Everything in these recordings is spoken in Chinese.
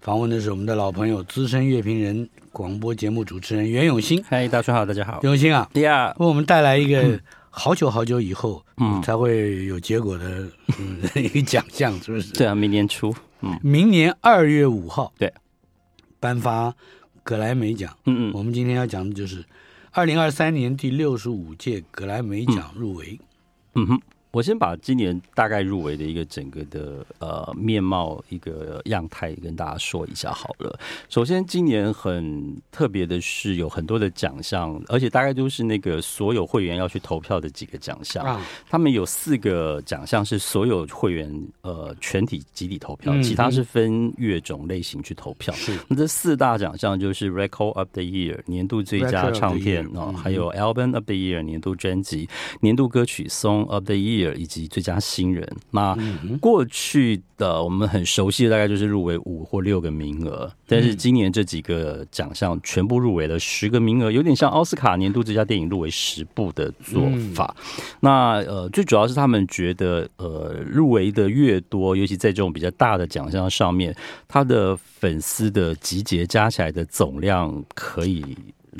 访问的是我们的老朋友资深乐评人、广播节目主持人袁永新。嗨，大叔好，大家好。永新啊，第二，为我们带来一个。嗯好久好久以后，嗯，才会有结果的，嗯，一个奖项是不是？对啊，明年初，嗯，明年二月五号，对，颁发格莱美奖。嗯嗯，我们今天要讲的就是二零二三年第六十五届格莱美奖入围。嗯哼。我先把今年大概入围的一个整个的呃面貌一个样态跟大家说一下好了。首先，今年很特别的是有很多的奖项，而且大概都是那个所有会员要去投票的几个奖项。他们有四个奖项是所有会员呃全体集体投票，其他是分乐种类型去投票。是，那这四大奖项就是 Record of the Year 年度最佳唱片哦，还有 Album of the Year 年度专辑，年度歌曲 Song of the Year。以及最佳新人，那过去的我们很熟悉的大概就是入围五或六个名额，但是今年这几个奖项全部入围了十个名额，有点像奥斯卡年度最佳电影入围十部的做法。那呃，最主要是他们觉得呃，入围的越多，尤其在这种比较大的奖项上面，他的粉丝的集结加起来的总量可以。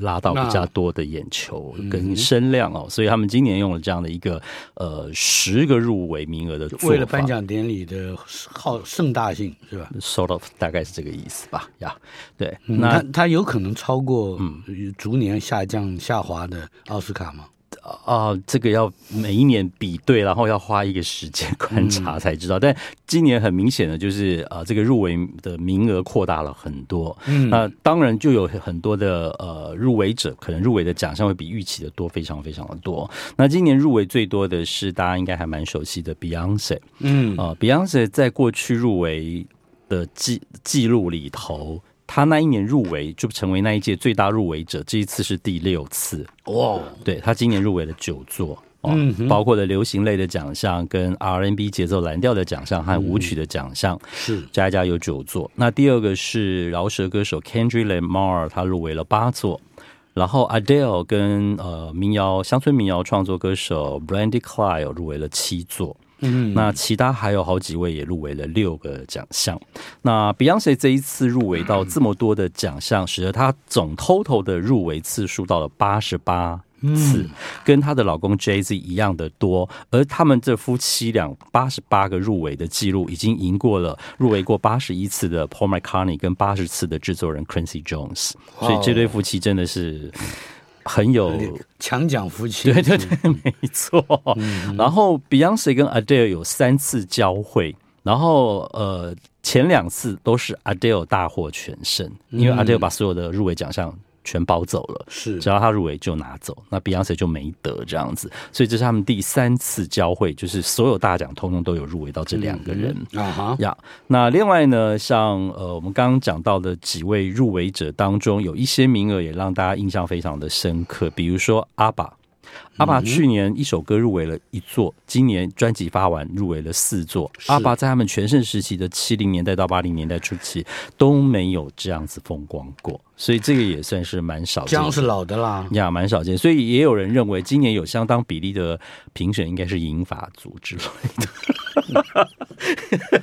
拉到比较多的眼球跟声量哦，所以他们今年用了这样的一个呃十个入围名额的做法，为了颁奖典礼的好盛大性是吧？Sort of，大概是这个意思吧。呀，对，那他有可能超过嗯逐年下降下滑的奥斯卡吗？啊、呃，这个要每一年比对，然后要花一个时间观察才知道。嗯、但今年很明显的就是，啊、呃，这个入围的名额扩大了很多。嗯，那当然就有很多的呃入围者，可能入围的奖项会比预期的多，非常非常的多。那今年入围最多的是大家应该还蛮熟悉的 Beyonce。嗯，啊、呃、Beyonce 在过去入围的记记录里头。他那一年入围就成为那一届最大入围者，这一次是第六次哦。对，他今年入围了九座，嗯，包括了流行类的奖项、跟 R&B 节奏蓝调的奖项和舞曲的奖项，是加一加有九座。那第二个是饶舌歌手 Kendrick Lamar，他入围了八座。然后 Adele 跟呃民谣乡村民谣创作歌手 Brandy Carlile 入围了七座。嗯，那其他还有好几位也入围了六个奖项。那 Beyonce 这一次入围到这么多的奖项，使得她总 total 的入围次数到了八十八次，跟她的老公 Jay Z 一样的多。而他们这夫妻俩八十八个入围的记录，已经赢过了入围过八十一次的 Paul McCartney 跟八十次的制作人 Quincy Jones。所以这对夫妻真的是。很有强讲夫妻，对对对，没错。嗯、然后 Beyonce 跟 Adele 有三次交汇，然后呃，前两次都是 Adele 大获全胜，因为 Adele 把所有的入围奖项。全包走了，是只要他入围就拿走，那 Beyonce 就没得这样子，所以这是他们第三次交汇，就是所有大奖通通都有入围到这两个人啊哈呀。那另外呢，像呃我们刚刚讲到的几位入围者当中，有一些名额也让大家印象非常的深刻，比如说阿爸。阿爸去年一首歌入围了一座，今年专辑发完入围了四座。阿爸在他们全盛时期的七零年代到八零年代初期都没有这样子风光过，所以这个也算是蛮少见。这样是老的啦，呀，蛮少见。所以也有人认为今年有相当比例的评审应该是银发族之类的。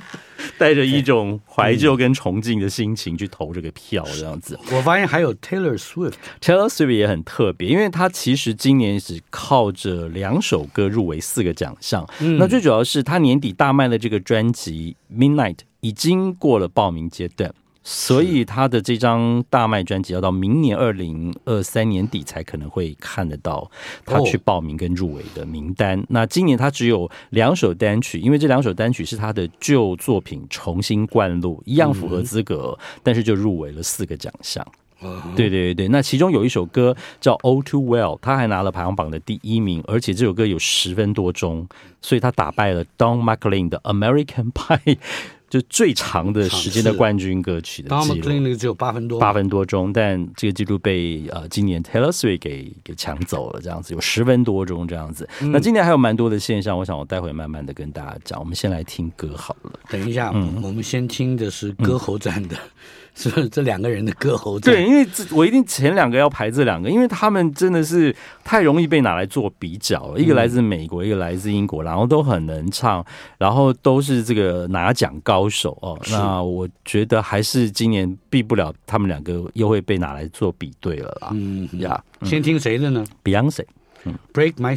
带着一种怀旧跟崇敬的心情去投这个票，这样子。我发现还有 Taylor Swift，Taylor Swift 也很特别，因为他其实今年只靠着两首歌入围四个奖项。嗯、那最主要是他年底大卖的这个专辑《Midnight》已经过了报名阶段。所以他的这张大卖专辑要到明年二零二三年底才可能会看得到他去报名跟入围的名单。哦、那今年他只有两首单曲，因为这两首单曲是他的旧作品重新灌录，一样符合资格，嗯、但是就入围了四个奖项。对对对，那其中有一首歌叫《All Too Well》，他还拿了排行榜的第一名，而且这首歌有十分多钟，所以他打败了 Don McLean 的《American Pie》，就最长的时间的冠军歌曲的记录。那个只有八分多，八分多钟，但这个记录被呃今年 Taylor Swift 给给抢走了，这样子有十分多钟这样子。嗯、那今年还有蛮多的现象，我想我待会慢慢的跟大家讲。我们先来听歌好了。等一下，嗯、我们先听的是歌喉战的。嗯 是这两个人的歌喉战。对，因为这我一定前两个要排这两个，因为他们真的是太容易被拿来做比较了。一个来自美国，一个来自英国，然后都很能唱，然后都是这个拿奖高手哦。那我觉得还是今年避不了他们两个又会被拿来做比对了啦。嗯呀，先听谁的呢？Beyonce，嗯，Break My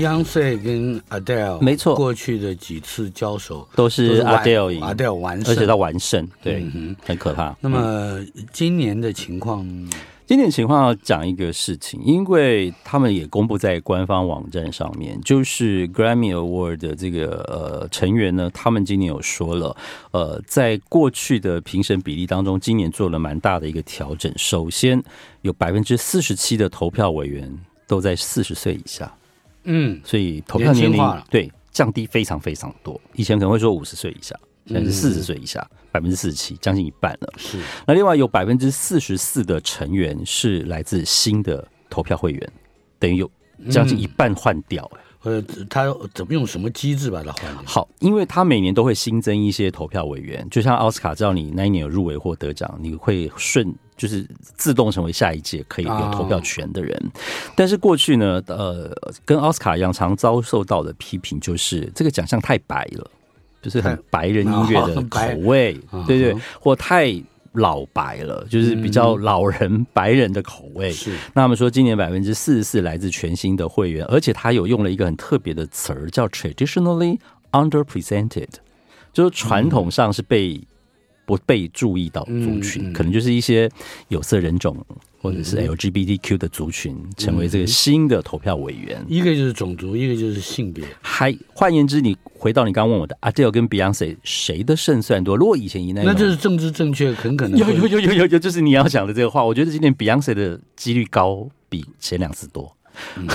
Beyonce 跟 Adele 没错，过去的几次交手都是 Adele 赢，Adele 完胜，而且他完胜，对，嗯、很可怕。那么今年的情况，今年情况要讲一个事情，因为他们也公布在官方网站上面，就是 Grammy Award 的这个呃成员呢，他们今年有说了，呃，在过去的评审比例当中，今年做了蛮大的一个调整。首先，有百分之四十七的投票委员都在四十岁以下。嗯，所以投票年龄对降低非常非常多，以前可能会说五十岁以下，现在是四十岁以下，百分之四十七，将近一半了。是。那另外有百分之四十四的成员是来自新的投票会员，等于有将近一半换掉、欸。呃，他怎么用什么机制把它换？好，因为他每年都会新增一些投票委员，就像奥斯卡，知道你那一年有入围或得奖，你会顺就是自动成为下一届可以有投票权的人。哦、但是过去呢，呃，跟奥斯卡一样，常遭受到的批评就是这个奖项太白了，就是很白人音乐的 口味，对对，或太。老白了，就是比较老人白人的口味。是，那他们说今年百分之四十四来自全新的会员，而且他有用了一个很特别的词儿，叫 traditionally underrepresented，就是传统上是被不被注意到族群，可能就是一些有色人种。或者是 LGBTQ 的族群成为这个新的投票委员，一个就是种族，一个就是性别。还换言之，你回到你刚刚问我的 Adele 跟 Beyonce 谁的胜算多？如果以前以那，那就是政治正确，很可能有有有有有有，就是你要讲的这个话。我觉得今年 Beyonce 的几率高，比前两次多。嗯、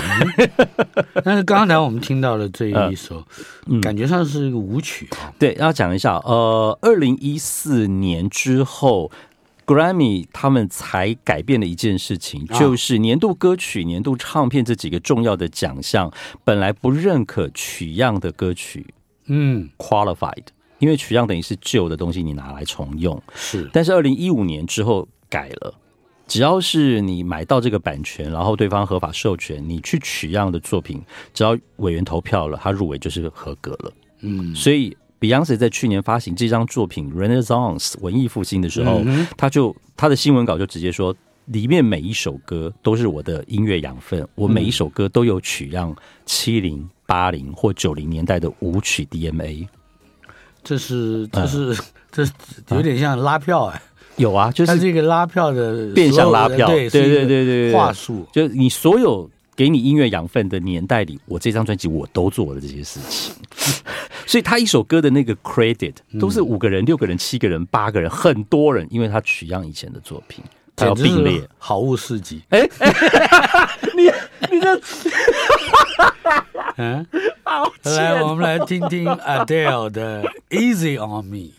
但是刚才我们听到了这一首，嗯、感觉上是一个舞曲啊。对，要讲一下，呃，二零一四年之后。Grammy 他们才改变了一件事情，就是年度歌曲、年度唱片这几个重要的奖项，本来不认可取样的歌曲，嗯，qualified，因为取样等于是旧的东西，你拿来重用。是，但是二零一五年之后改了，只要是你买到这个版权，然后对方合法授权，你去取样的作品，只要委员投票了，他入围就是合格了。嗯，所以。Beyonce 在去年发行这张作品《Renaissance》文艺复兴的时候，嗯、他就他的新闻稿就直接说，里面每一首歌都是我的音乐养分，我每一首歌都有取样七零、八零或九零年代的舞曲 DMA。这是这是、嗯、这有点像拉票哎、欸，有啊，就是这个拉票的变相拉票，对对对对对，话术，就是你所有给你音乐养分的年代里，我这张专辑我都做了这些事情。所以他一首歌的那个 credit 都是五个人、六个人、七个人、八个人，很多人，因为他取样以前的作品，他要并列。好物市集。哎，你你这，嗯，好来，我们来听听 Adele 的 Easy on Me。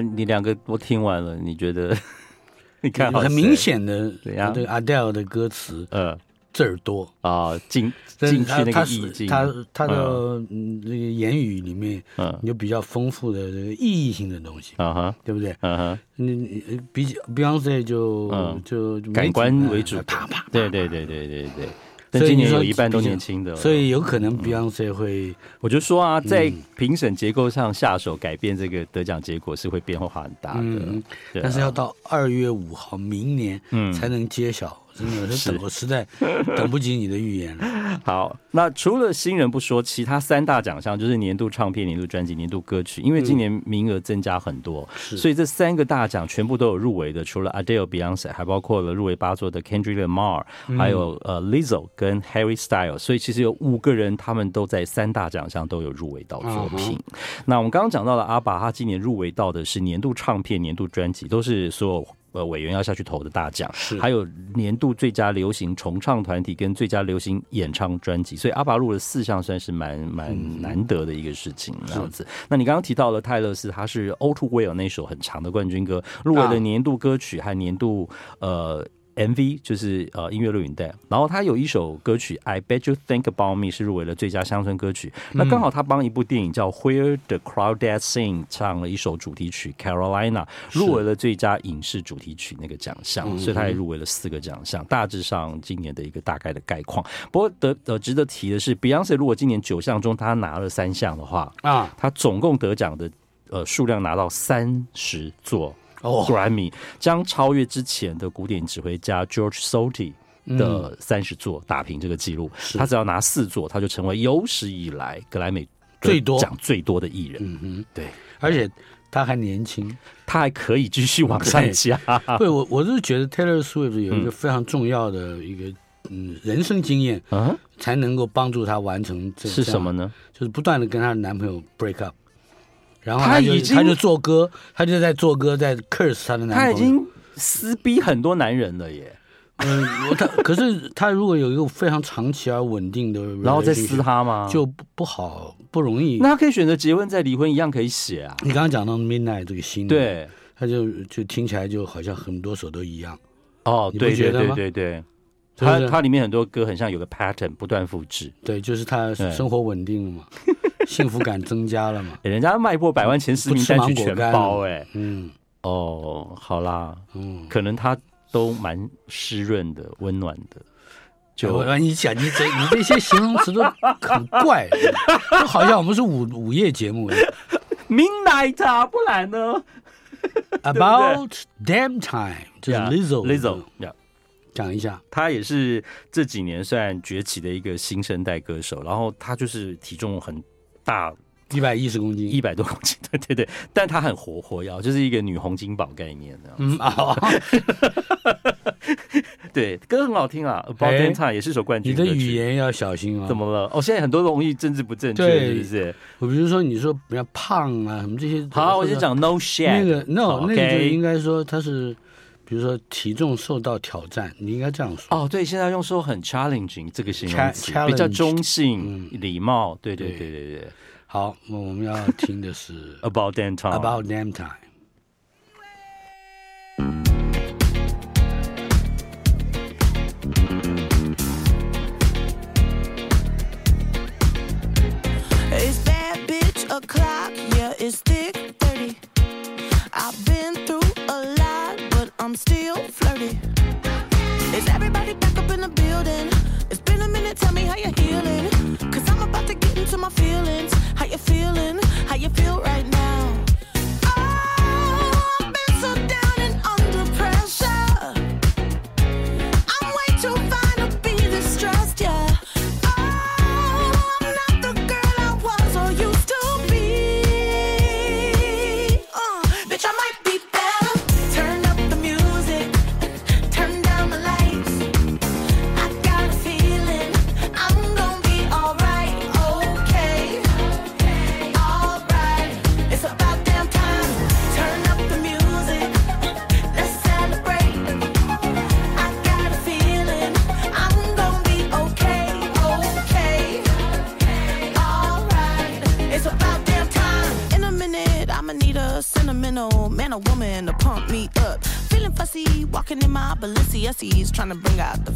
你两个都听完了，你觉得？你看，很明显的，对呀，这个 Adele 的歌词，呃。字儿多。啊，进进去那个意境，他他的嗯。那个言语里面，嗯，有比较丰富的这个意义性的东西，啊哈，对不对？嗯哼，你比 Beyonce 就就感官为主，啪啪，对对对对对对。今年有一半都年轻的，所以有可能 Beyonce 会，我就说啊，在评审结构上下手改变这个得奖结果是会变化很大的，但是要到二月五号明年才能揭晓。真的是等，我实在 等不及你的预言了。好，那除了新人不说，其他三大奖项就是年度唱片、年度专辑、年度歌曲。因为今年名额增加很多，嗯、所以这三个大奖全部都有入围的。除了 Adele、Beyonce，还包括了入围八座的 Kendrick Lamar，还有呃 Lizzo 跟 Harry Styles。所以其实有五个人，他们都在三大奖项都有入围到作品。嗯、那我们刚刚讲到了阿爸，他今年入围到的是年度唱片、年度专辑，都是所有。呃，委员要下去投的大奖，是还有年度最佳流行重唱团体跟最佳流行演唱专辑，所以阿爸录了四项，算是蛮蛮难得的一个事情。这样子，那你刚刚提到了泰勒斯，他是 All Too Well 那首很长的冠军歌，入围了年度歌曲和年度呃。MV 就是呃音乐录影带，然后他有一首歌曲《I Bet You Think About Me》是入围了最佳乡村歌曲。嗯、那刚好他帮一部电影叫《Where the Crawdads Sing》唱了一首主题曲《Carolina》，入围了最佳影视主题曲那个奖项，所以他也入围了四个奖项。大致上今年的一个大概的概况。不过得呃值得提的是，Beyonce 如果今年九项中他拿了三项的话啊，他总共得奖的呃数量拿到三十座。Grammy 将超越之前的古典指挥家 George Solti 的三十座，打平这个记录。嗯、他只要拿四座，他就成为有史以来格莱美最多奖最多的艺人。嗯哼，对，而且他还年轻，他还可以继续往上加。对，我我是觉得 Taylor Swift 有一个非常重要的一个嗯人生经验，嗯，才能够帮助她完成这是什么呢？就是不断的跟她的男朋友 break up。然后他就他已经他就做歌，他就在做歌，在 curse 他的男朋友。他已经撕逼很多男人了耶。嗯，他 可是他如果有一个非常长期而稳定的，然后再撕他吗？就不不好，不容易。那他可以选择结婚再离婚，一样可以写啊。你刚刚讲到 Midnight 这个新的，对，他就就听起来就好像很多首都一样。哦，对对对对对，他他里面很多歌很像有个 pattern 不断复制。对，就是他生活稳定了嘛。幸福感增加了嘛？人家卖破百万前十名单曲全包哎，嗯，哦，好啦，嗯，可能他都蛮湿润的、温暖的。就我跟你讲，你这你这些形容词都很怪，就好像我们是午午夜节目哎。Midnight 啊，不然呢？About damn time，就是 Lizzo，Lizzo，讲一下，他也是这几年算崛起的一个新生代歌手，然后他就是体重很。大一百一十公斤，一百多公斤，对对对，但她很活活跃，就是一个女红金宝概念的。嗯啊，对，歌很好听啊，About Damn Time 也是首冠军。你的语言要小心啊！怎么了？哦，现在很多容易政治不正确，是不是？我比如说你说比较胖啊，什么这些。好，我就讲 No shit，那个 No，那个就应该说他是，比如说体重受到挑战，你应该这样说。哦，对，现在用说很 challenging 这个形容词比较中性、礼、貌。对对对对对。好，我们要听的是 About Damn Time。About Damn Time。It's thick still trying to bring out the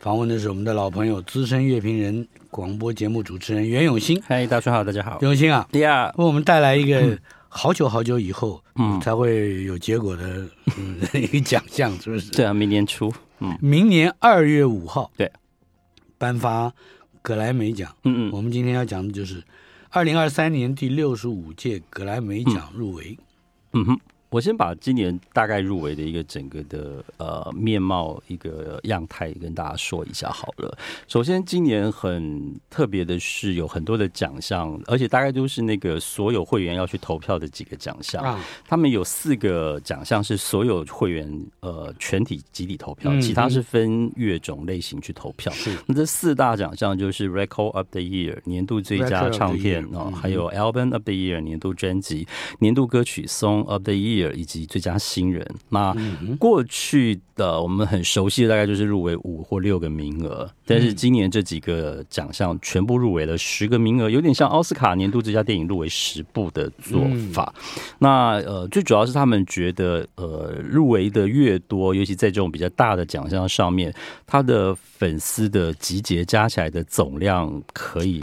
访问的是我们的老朋友资深乐评人、广播节目主持人袁永新。嗨，大叔好，大家好。永新啊，第二，为我们带来一个好久好久以后，嗯，才会有结果的，嗯，一个奖项，是不是？对啊，明年初，嗯，明年二月五号，对，颁发格莱美奖。嗯嗯，我们今天要讲的就是二零二三年第六十五届格莱美奖入围。嗯哼。我先把今年大概入围的一个整个的呃面貌一个样态跟大家说一下好了。首先，今年很特别的是有很多的奖项，而且大概都是那个所有会员要去投票的几个奖项。他们有四个奖项是所有会员呃全体集体投票，其他是分乐种类型去投票。那这四大奖项就是 Record of the Year 年度最佳唱片哦，还有 Album of the Year 年度专辑，年度歌曲 Song of the Year。以及最佳新人，那过去的我们很熟悉的大概就是入围五或六个名额，但是今年这几个奖项全部入围了十个名额，有点像奥斯卡年度最佳电影入围十部的做法。那呃，最主要是他们觉得呃，入围的越多，尤其在这种比较大的奖项上面，他的粉丝的集结加起来的总量可以。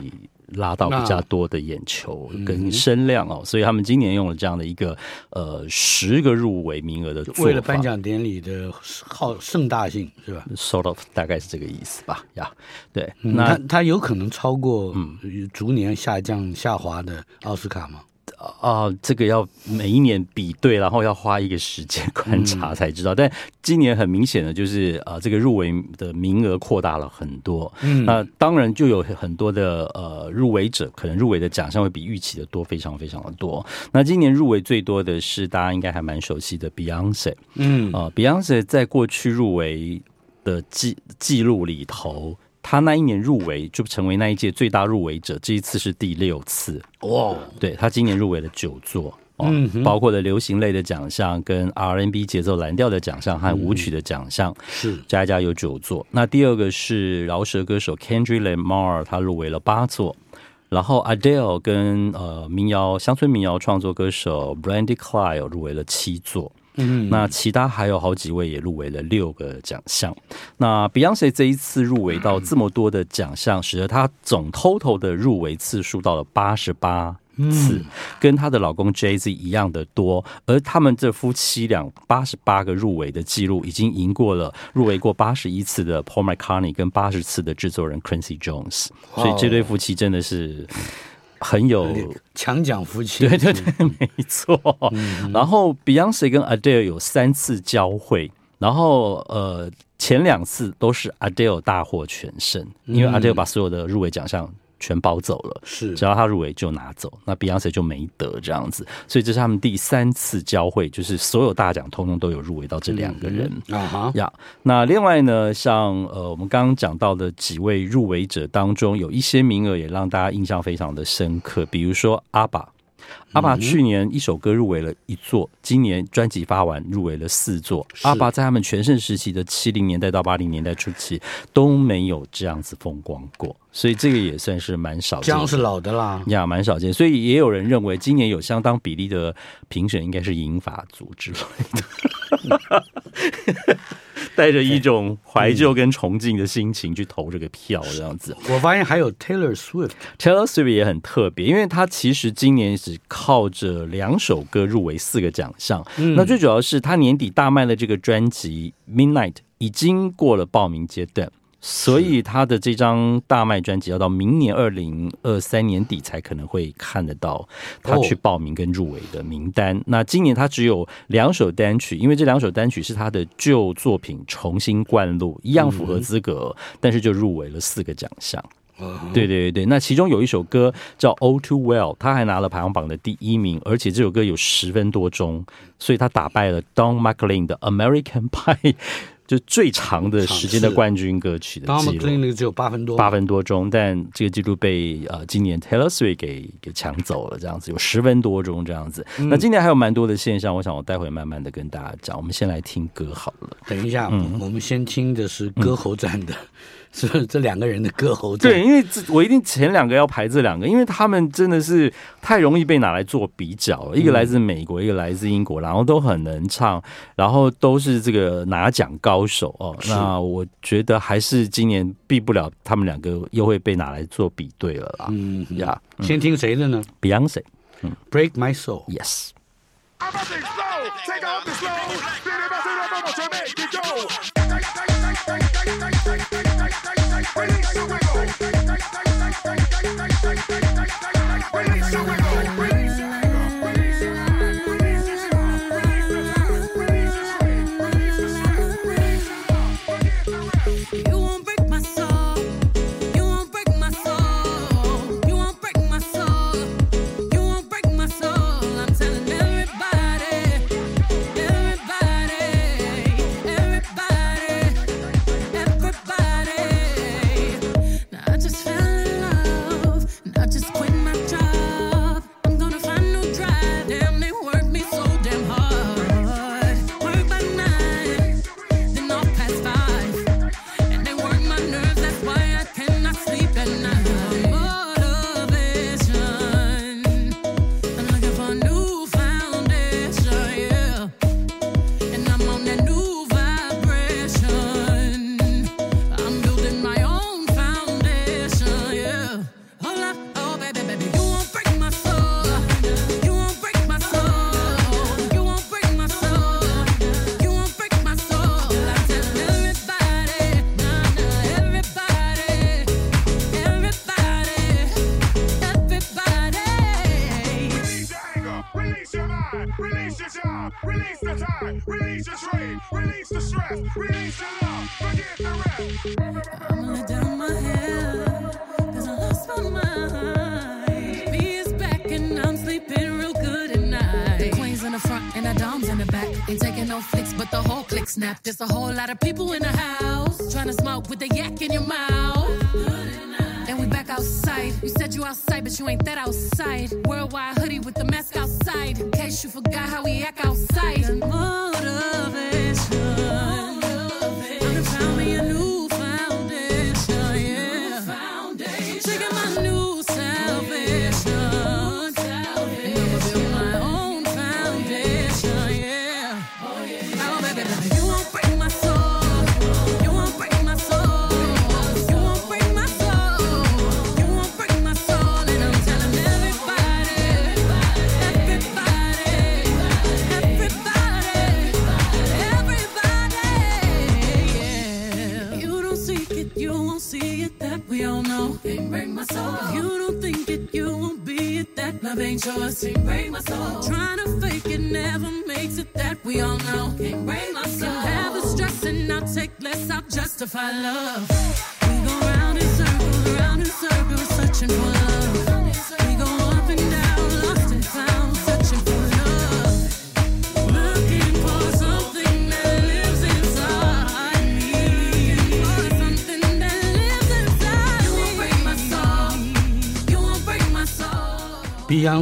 拉到比较多的眼球跟声量哦，所以他们今年用了这样的一个呃十个入围名额的做法，为了颁奖典礼的好盛大性是吧？Sort of 大概是这个意思吧，呀，对，那他他有可能超过嗯逐年下降下滑的奥斯卡吗？啊、呃，这个要每一年比对，然后要花一个时间 观察才知道。嗯、但今年很明显的就是，呃，这个入围的名额扩大了很多。嗯，那当然就有很多的呃入围者，可能入围的奖项会比预期的多，非常非常的多。那今年入围最多的是大家应该还蛮熟悉的 Beyonce。嗯，啊、呃，Beyonce 在过去入围的记记录里头。他那一年入围就成为那一届最大入围者，这一次是第六次哇！对，他今年入围了九座，嗯，包括了流行类的奖项、跟 R&B 节奏蓝调的奖项和舞曲的奖项，是加一加有九座。那第二个是饶舌歌手 Kendrick Lamar，他入围了八座，然后 Adele 跟呃民谣乡村民谣创作歌手 Brandy Carlile 入围了七座。嗯，那其他还有好几位也入围了六个奖项。那 Beyonce 这一次入围到这么多的奖项，使得她总 total 的入围次数到了八十八次，跟她的老公 Jay Z 一样的多。而他们这夫妻俩八十八个入围的记录，已经赢过了入围过八十一次的 Paul McCartney 跟八十次的制作人 Quincy Jones。所以这对夫妻真的是。很有强讲夫妻，对对对，没错。嗯、然后 Beyonce 跟 Adele 有三次交汇，然后呃前两次都是 Adele 大获全胜，因为 Adele 把所有的入围奖项。全包走了，是只要他入围就拿走，那 Beyonce 就没得这样子，所以这是他们第三次交汇，就是所有大奖通通都有入围到这两个人啊哈呀。那另外呢，像呃我们刚刚讲到的几位入围者当中，有一些名额也让大家印象非常的深刻，比如说阿爸。阿爸去年一首歌入围了一座，今年专辑发完入围了四座。阿爸在他们全盛时期的七零年代到八零年代初期都没有这样子风光过，所以这个也算是蛮少见。姜是老的啦，呀，蛮少见。所以也有人认为今年有相当比例的评审应该是银发组之类的。带着一种怀旧跟崇敬的心情去投这个票，这样子。我发现还有 Taylor Swift，Taylor Swift 也很特别，因为他其实今年只靠着两首歌入围四个奖项。嗯、那最主要是他年底大卖的这个专辑《Midnight》已经过了报名阶段。所以他的这张大卖专辑要到明年二零二三年底才可能会看得到他去报名跟入围的名单。那今年他只有两首单曲，因为这两首单曲是他的旧作品重新灌录，一样符合资格，但是就入围了四个奖项。对对对对，那其中有一首歌叫《All Too Well》，他还拿了排行榜的第一名，而且这首歌有十分多钟，所以他打败了 Don McLean 的《American Pie》。就最长的时间的冠军歌曲的记录，那个只有八分多八分多钟，但这个记录被呃今年 Taylor Swift 给给抢走了，这样子有十分多钟这样子。嗯、那今年还有蛮多的现象，我想我待会慢慢的跟大家讲。我们先来听歌好了。等一下，嗯，我们先听的是歌喉战的。嗯是不是这两个人的歌喉？对，因为这我一定前两个要排这两个，因为他们真的是太容易被拿来做比较了。一个来自美国，一个来自英国，然后都很能唱，然后都是这个拿奖高手哦。那我觉得还是今年避不了他们两个又会被拿来做比对了啦。嗯呀，先听谁的呢？Beyonce，嗯，Break My Release the wiggle. Release your wiggle. There's a whole lot of people in the house trying to smoke with a yak in your mouth. And we back outside. You said you outside, but you ain't that outside.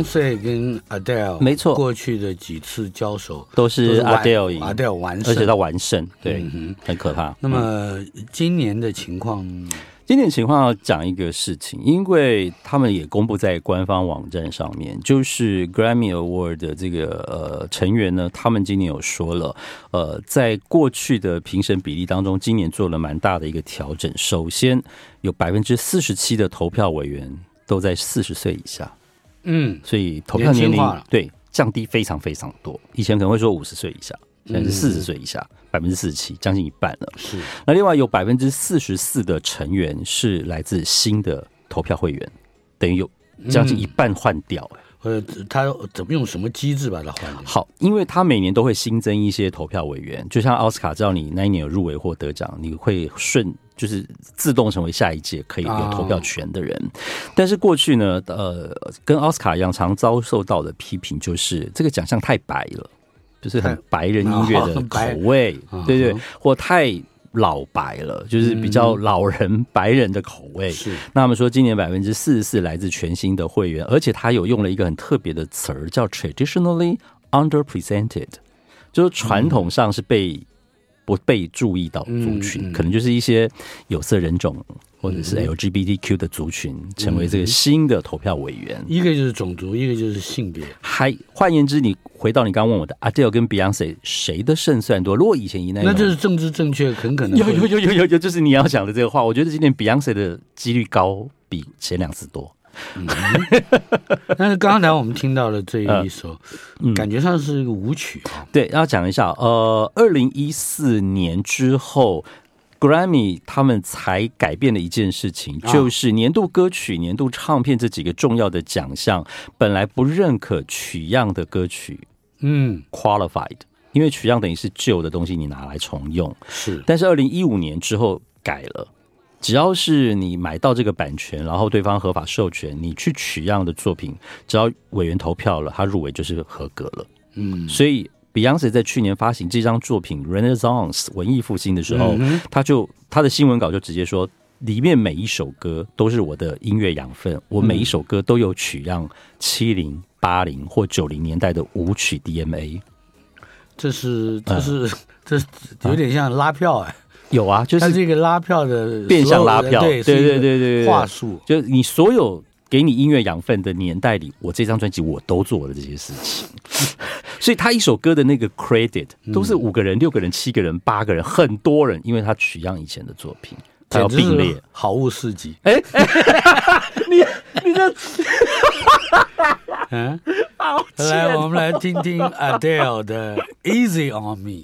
Beyonce 跟 Adele 没错，过去的几次交手都是 Adele 赢，Adele 完胜，而且他完胜，对，嗯、很可怕。那么今年的情况，今年情况要讲一个事情，因为他们也公布在官方网站上面，就是 Grammy Award 的这个呃成员呢，他们今年有说了，呃，在过去的评审比例当中，今年做了蛮大的一个调整。首先，有百分之四十七的投票委员都在四十岁以下。嗯，所以投票年龄对降低非常非常多，以前可能会说五十岁以下，现在是四十岁以下，百分之四十七，将近一半了。是。那另外有百分之四十四的成员是来自新的投票会员，等于有将近一半换掉。呃，他怎么用什么机制把它换掉？好，因为他每年都会新增一些投票委员，就像奥斯卡，知道你那一年有入围或得奖，你会顺就是自动成为下一届可以有投票权的人。哦、但是过去呢，呃，跟奥斯卡一样，常遭受到的批评就是这个奖项太白了，就是很白人音乐的 口味，哦、对，对对，或太。老白了，就是比较老人白人的口味。是，那我们说今年百分之四十四来自全新的会员，而且他有用了一个很特别的词儿，叫 traditionally underrepresented，就是传统上是被不被注意到族群，可能就是一些有色人种。或者是 LGBTQ 的族群成为这个新的投票委员，一个就是种族，一个就是性别。还换言之，你回到你刚刚问我的，Adele 跟 Beyonce 谁的胜算多？如果以前一那，那就是政治正确，很可能有有有有有有，就是你要讲的这个话。我觉得今年 Beyonce 的几率高，比前两次多。嗯，但是刚才我们听到了这一首，嗯、感觉上是一个舞曲。对，要讲一下，呃，二零一四年之后。Grammy 他们才改变了一件事情，就是年度歌曲、年度唱片这几个重要的奖项，本来不认可取样的歌曲，嗯，qualified，因为取样等于是旧的东西，你拿来重用。是，但是二零一五年之后改了，只要是你买到这个版权，然后对方合法授权，你去取样的作品，只要委员投票了，他入围就是合格了。嗯，所以。Beyonce 在去年发行这张作品《Renaissance》文艺复兴的时候，他就他的新闻稿就直接说，里面每一首歌都是我的音乐养分，我每一首歌都有取样七零、八零或九零年代的舞曲 DMA，。这是这是这是有点像拉票哎，有啊，就是这个拉票的变相拉票，对对对对对，话术，就是你所有。给你音乐养分的年代里，我这张专辑我都做了这些事情，所以他一首歌的那个 credit 都是五个人、六个人、七个人、八个人，很多人，因为他取样以前的作品，他要并列，好物市集。哎，你你这，嗯，好，来，我们来听听 Adele 的 Easy on Me。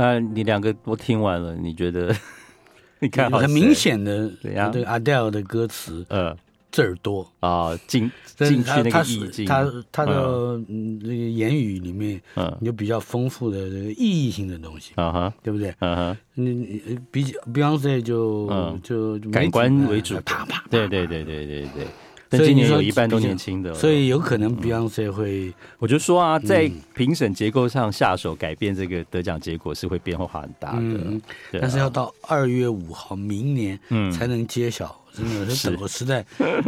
那你两个都听完了，你觉得？你看，很明显的，对呀，这个 Adele 的歌词，呃，字儿多。啊，进进去那个意境，他他的嗯。那个言语里面，嗯，有比较丰富的这个意义性的东西，啊哈，对不对？嗯哼，你你比 Beyonce 就就感官为主，啪啪，对对对对对对。但今年有一半都年轻的，所以有可能 Beyonce 会，我就说啊，在评审结构上下手改变这个得奖结果是会变化很大的，嗯，但是要到二月五号明年才能揭晓。真的 是等，我实在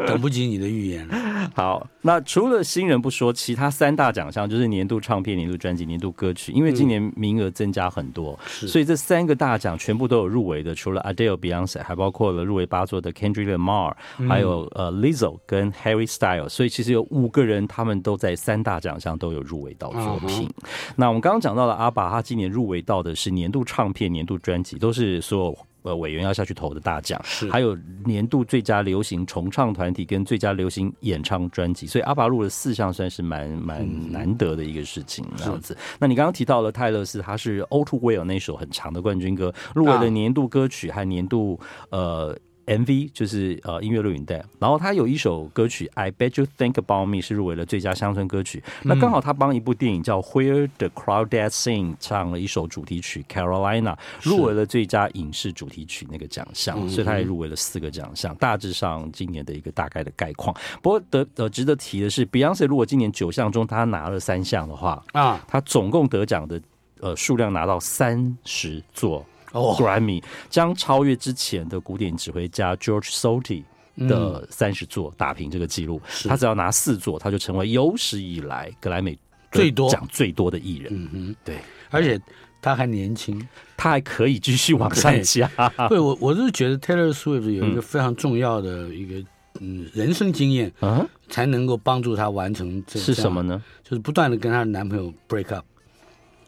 等不及你的预言了。好，那除了新人不说，其他三大奖项就是年度唱片、年度专辑、年度歌曲。因为今年名额增加很多，嗯、所以这三个大奖全部都有入围的。除了 Adele、Beyonce，还包括了入围八座的 Kendrick Lamar，还有呃 Lizzo 跟 Harry Styles。所以其实有五个人，他们都在三大奖项都有入围到作品。嗯、那我们刚刚讲到了阿爸，他今年入围到的是年度唱片、年度专辑，都是所有。呃，委员要下去投的大奖，是还有年度最佳流行重唱团体跟最佳流行演唱专辑，所以阿爸录了四项，算是蛮蛮难得的一个事情，这样子。那你刚刚提到了泰勒斯，他是《All Too Well》那首很长的冠军歌，入围了年度歌曲和年度呃。MV 就是呃音乐录影带，然后他有一首歌曲《I Bet You Think About Me》是入围了最佳乡村歌曲。嗯、那刚好他帮一部电影叫《Where the Crawdads Sing》唱了一首主题曲《Carolina》，入围了最佳影视主题曲那个奖项，所以他也入围了四个奖项。大致上今年的一个大概的概况。不过得呃值得提的是，Beyonce 如果今年九项中他拿了三项的话啊，他总共得奖的呃数量拿到三十座。哦，Grammy 将超越之前的古典指挥家 George Solti 的三十座，打平这个记录。他只要拿四座，他就成为有史以来格莱美最多。奖最多的艺人。嗯哼，对，而且他还年轻，他还可以继续往上加。对，我我是觉得 Taylor Swift 有一个非常重要的一个嗯人生经验啊，才能够帮助他完成这是什么呢？就是不断的跟她的男朋友 break up。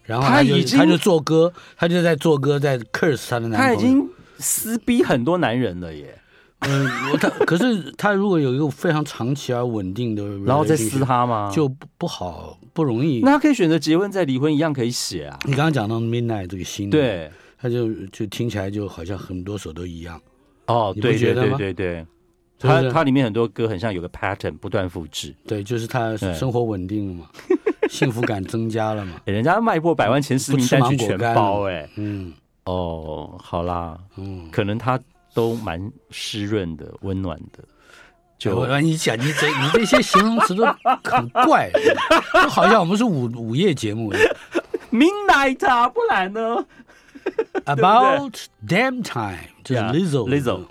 然后他就他已经他就做歌，他就在做歌，在 curse 他的男朋友。他已经撕逼很多男人了耶。嗯，他 可是他如果有一个非常长期而稳定的，然后再撕他吗？就不不好，不容易。那他可以选择结婚再离婚，一样可以写啊。你刚刚讲到 Midnight 这个新的，对，他就就听起来就好像很多首都一样。哦，对对对对对，他他里面很多歌很像有个 pattern 不断复制。对，就是他生活稳定了嘛。幸福感增加了嘛？人家卖破百万前十名单曲全包哎，嗯，哦，好啦，嗯，可能他都蛮湿润的、温暖的。就我你讲你这你这些形容词都很怪，就好像我们是午午夜节目，Midnight 啊，不然呢？About damn time，就是 Lizzo，Lizzo，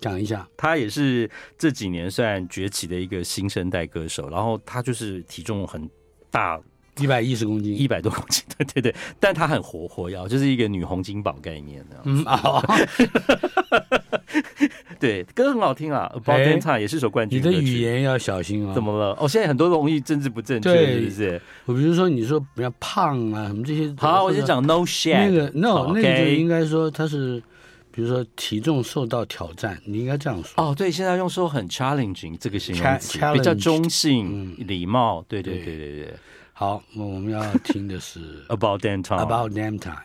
讲一下，他也是这几年算崛起的一个新生代歌手，然后他就是体重很。大一百一十公斤，一百多公斤，对对对，但她很活活跃，就是一个女洪金宝概念的。嗯啊，对，歌很好听啊，About Damn Time 也是首冠军。你的语言要小心啊！怎么了？哦，现在很多容易政治不正确，是不是？我比如说你说比较胖啊，什么这些。好，我就讲 No Shit。那个 No，那个就应该说他是，比如说体重受到挑战，你应该这样说。哦，对，现在用说很 challenging 这个形容词，比较中性、礼、貌。对对对对对。好，我们要听的是 About Damn Time。About Damn Time。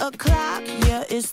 o'clock yeah is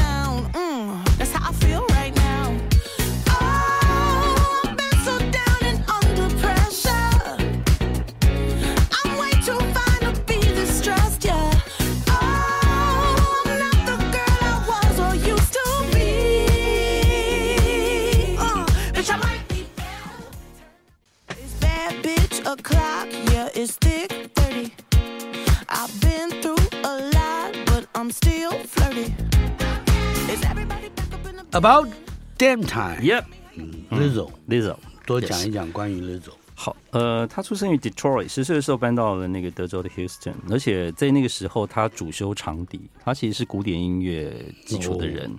About damn time。Yep，Lizzo，Lizzo。多讲一讲关于 Lizzo。好，呃，他出生于 Detroit，十岁的时候搬到了那个德州的 Houston，而且在那个时候他主修长笛，他其实是古典音乐基础的人。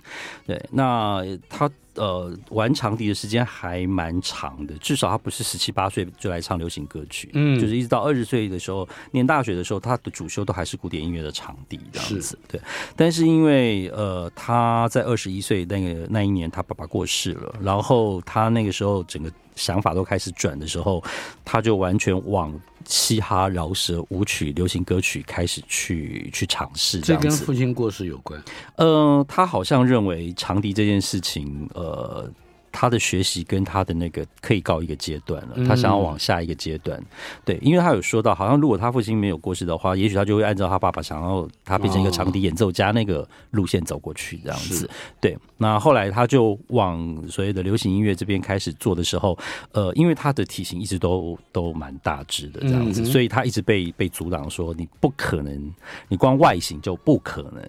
对，那他呃玩长笛的时间还蛮长的，至少他不是十七八岁就来唱流行歌曲，嗯就是一直到二十岁的时候念大学的时候，他的主修都还是古典音乐的长笛这样子。对，但是因为呃他在二十一岁那个那一年他爸爸过世了，然后他那个时候整个想法都开始转的时候，他就完全往嘻哈、饶舌、舞曲、流行歌曲开始去去尝试这这跟。父亲过世有关。呃，他好像认为长笛这件事情，呃，他的学习跟他的那个可以告一个阶段了，他想要往下一个阶段。对，因为他有说到，好像如果他父亲没有过世的话，也许他就会按照他爸爸想要他变成一个长笛演奏家那个路线走过去，这样子。对，那后来他就往所谓的流行音乐这边开始做的时候，呃，因为他的体型一直都都蛮大只的这样子，所以他一直被被阻挡说你不可能，你光外形就不可能。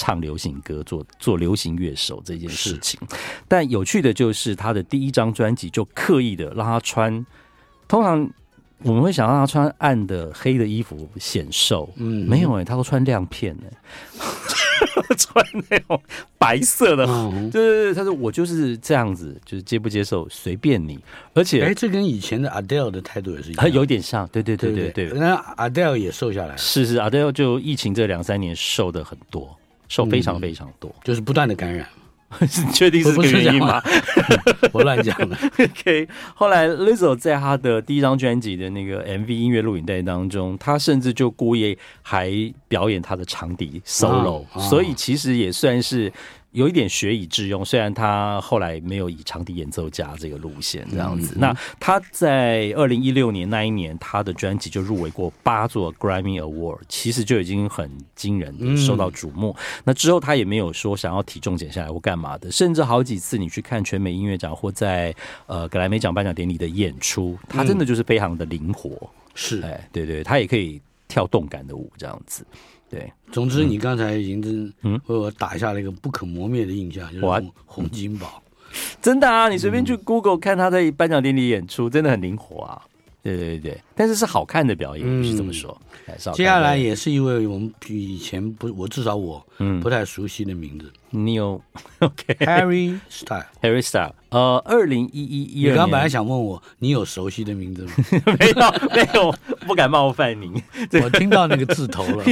唱流行歌，做做流行乐手这件事情，但有趣的就是他的第一张专辑就刻意的让他穿，通常我们会想让他穿暗的黑的衣服显瘦，嗯，没有哎、欸，他都穿亮片哎、欸，穿那种白色的，嗯。对对对，他说我就是这样子，就是接不接受随便你，而且哎，这跟以前的 Adele 的态度也是一样。他有点像，对对对对对对，那 Adele 也瘦下来了，是是，Adele 就疫情这两三年瘦的很多，瘦非常非常多。就是不断的感染。你 确定是这个原因吗？我乱讲的。OK，后来 Lizzo 在他的第一张专辑的那个 MV 音乐录影带当中，他甚至就故意还表演他的长笛 solo，、所以其实也算是有一点学以致用。虽然他后来没有以长笛演奏家这个路线这样子，嗯、那他在二零一六年那一年，他的专辑就入围过八座 Grammy Award，其实就已经很惊人的受到瞩目。嗯、那之后他也没有说想要体重减下来或干嘛的，甚至好几次你去看全美音乐奖或在呃格莱美奖颁奖典礼的演出，他真的就是非常的灵活。是，哎，对对，他也可以跳动感的舞这样子。对，总之你刚才已经真嗯为我打下了一个不可磨灭的印象，就是洪洪金宝，真的啊！你随便去 Google 看他在颁奖典礼演出，真的很灵活啊！对对对，但是是好看的表演，必须这么说。接下来也是一位我们以前不，我至少我不太熟悉的名字。你有 OK？Harry Style，Harry Style。呃，二零一一一二，你刚本来想问我，你有熟悉的名字吗？没有，没有，不敢冒犯您。我听到那个字头了。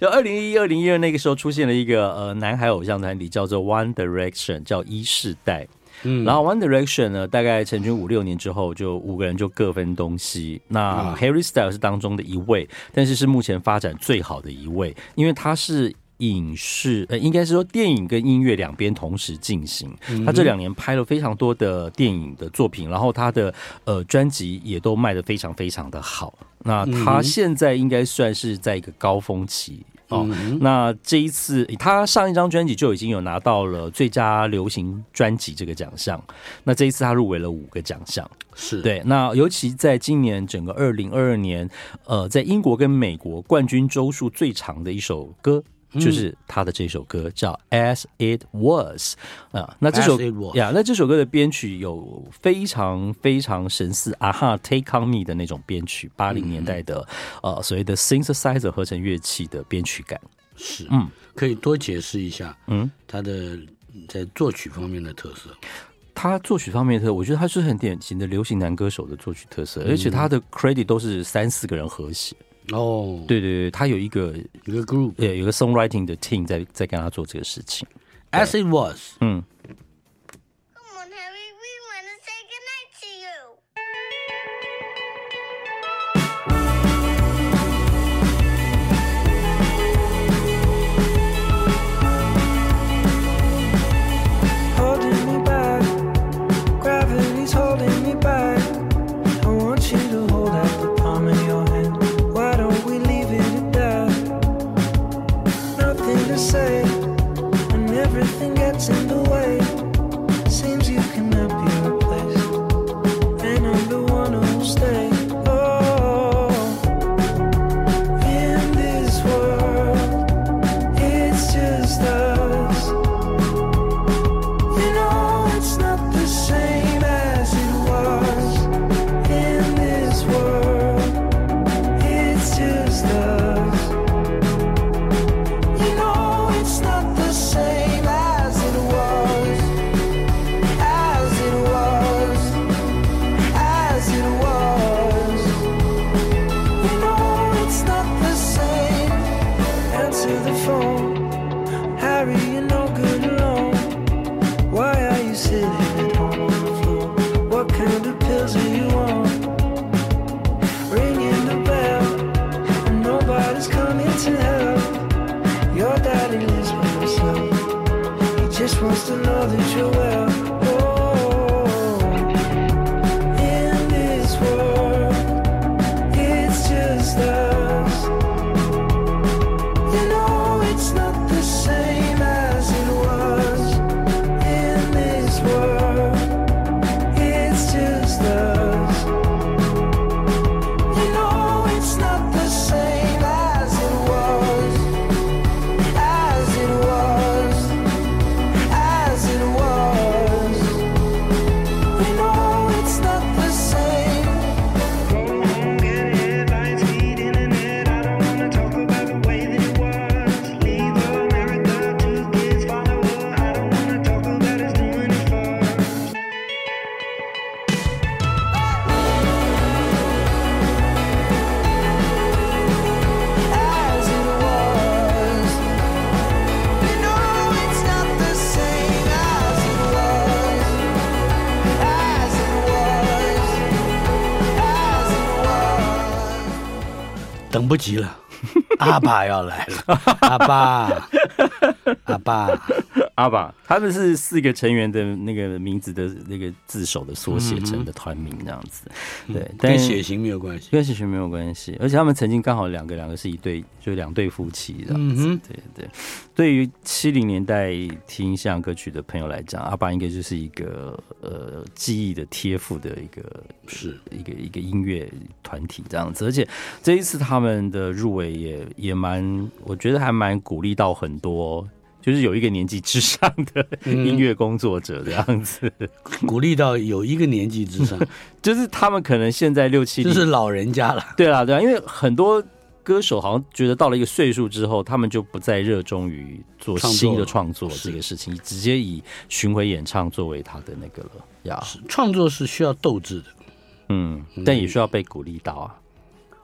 就二零一一、二零一二那个时候出现了一个呃男孩偶像团体，叫做 One Direction，叫一世代。嗯，然后 One Direction 呢，大概成军五六年之后，就五个人就各分东西。那 Harry Styles 是当中的一位，但是是目前发展最好的一位，因为他是。影视呃，应该是说电影跟音乐两边同时进行。他这两年拍了非常多的电影的作品，然后他的呃专辑也都卖得非常非常的好。那他现在应该算是在一个高峰期哦。那这一次他上一张专辑就已经有拿到了最佳流行专辑这个奖项。那这一次他入围了五个奖项，是对。那尤其在今年整个二零二二年，呃，在英国跟美国冠军周数最长的一首歌。就是他的这首歌叫《As It Was》啊，那这首呀，那这首歌的编曲有非常非常神似啊哈《Take On Me》的那种编曲，八零年代的呃所谓的 synthesizer 合成乐器的编曲感。是，嗯，可以多解释一下，嗯，他的在作曲方面的特色。他作曲方面的特色，我觉得他是很典型的流行男歌手的作曲特色，而且他的 credit 都是三四个人合写。哦，oh, 对对对，他有一个一个 group，对，有个 songwriting 的 team 在在跟他做这个事情。As it was，嗯不急了，阿爸要来了，阿爸，阿爸，阿爸，他们是四个成员的那个名字的那个字首的缩写成的团名这样子，对，但跟血型没有关系。跟血型没有关系，而且他们曾经刚好两个两个是一对，就两对夫妻这样子。对对，对于七零年代听西洋歌曲的朋友来讲，阿爸应该就是一个呃记忆的贴附的一个是一个一个音乐团体这样子，而且这一次他们的入围也也蛮，我觉得还蛮鼓励到很多。就是有一个年纪之上的音乐工作者这样子，鼓励到有一个年纪之上，就是他们可能现在六七，就是老人家了。对啦，对啊，因为很多歌手好像觉得到了一个岁数之后，他们就不再热衷于做新的创作这个事情，直接以巡回演唱作为他的那个了呀。创作是需要斗志的，嗯，但也需要被鼓励到啊。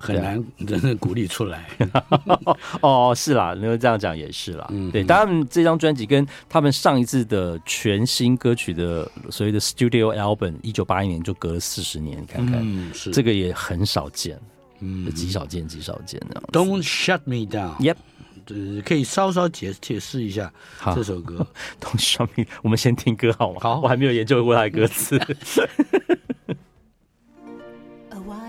很难 真的鼓励出来 哦，是啦，那个这样讲也是啦。嗯，对，他们这张专辑跟他们上一次的全新歌曲的所谓的 Studio Album，一九八一年就隔了四十年，看看，嗯，是这个也很少见，嗯，极少见，极少见。Don't shut me down。Yep，呃，可以稍稍解解释一下这首歌。Don't shut me，我们先听歌好吗？好，我还没有研究过它的歌词。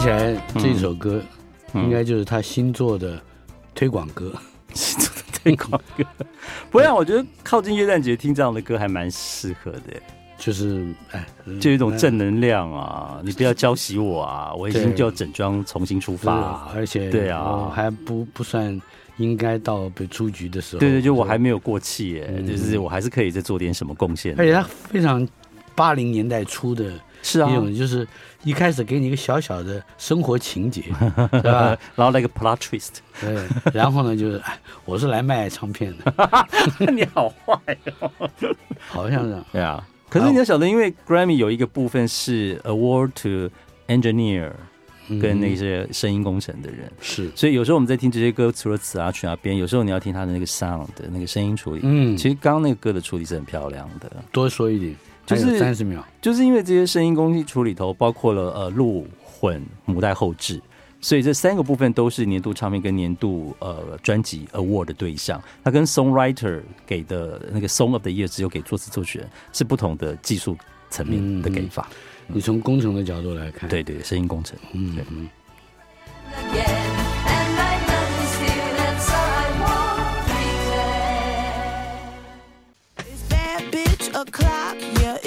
起来这首歌应该就是他新做的推广歌。新做的推广歌。不然我觉得靠近耶诞节听这样的歌还蛮适合的，就是哎，就有一种正能量啊！你不要教习我啊！我已经就要整装重新出发啊，而且对啊我还不不算应该到被出局的时候。对对，就我还没有过气耶，就是我还是可以再做点什么贡献。而且他非常八零年代初的。是啊，一种就是一开始给你一个小小的生活情节，对吧？然后来个 plot twist，对，然后呢就是，哎，我是来卖唱片的，你好坏哦，好像是，对啊。可是你要晓得，因为 Grammy 有一个部分是 award to engineer，跟那些声音工程的人，是，所以有时候我们在听这些歌，除了词啊曲啊编，有时候你要听他的那个 sound 的那个声音处理，嗯，其实刚刚那个歌的处理是很漂亮的。多说一点。就是三十秒，就是因为这些声音工艺处理头包括了呃录混母带后置，所以这三个部分都是年度唱片跟年度呃专辑 award 的对象。它跟 songwriter 给的那个 song of the year 只有给作词作曲人是不同的技术层面的给法。嗯。嗯、你从工程的角度来看，对对，声音工程，嗯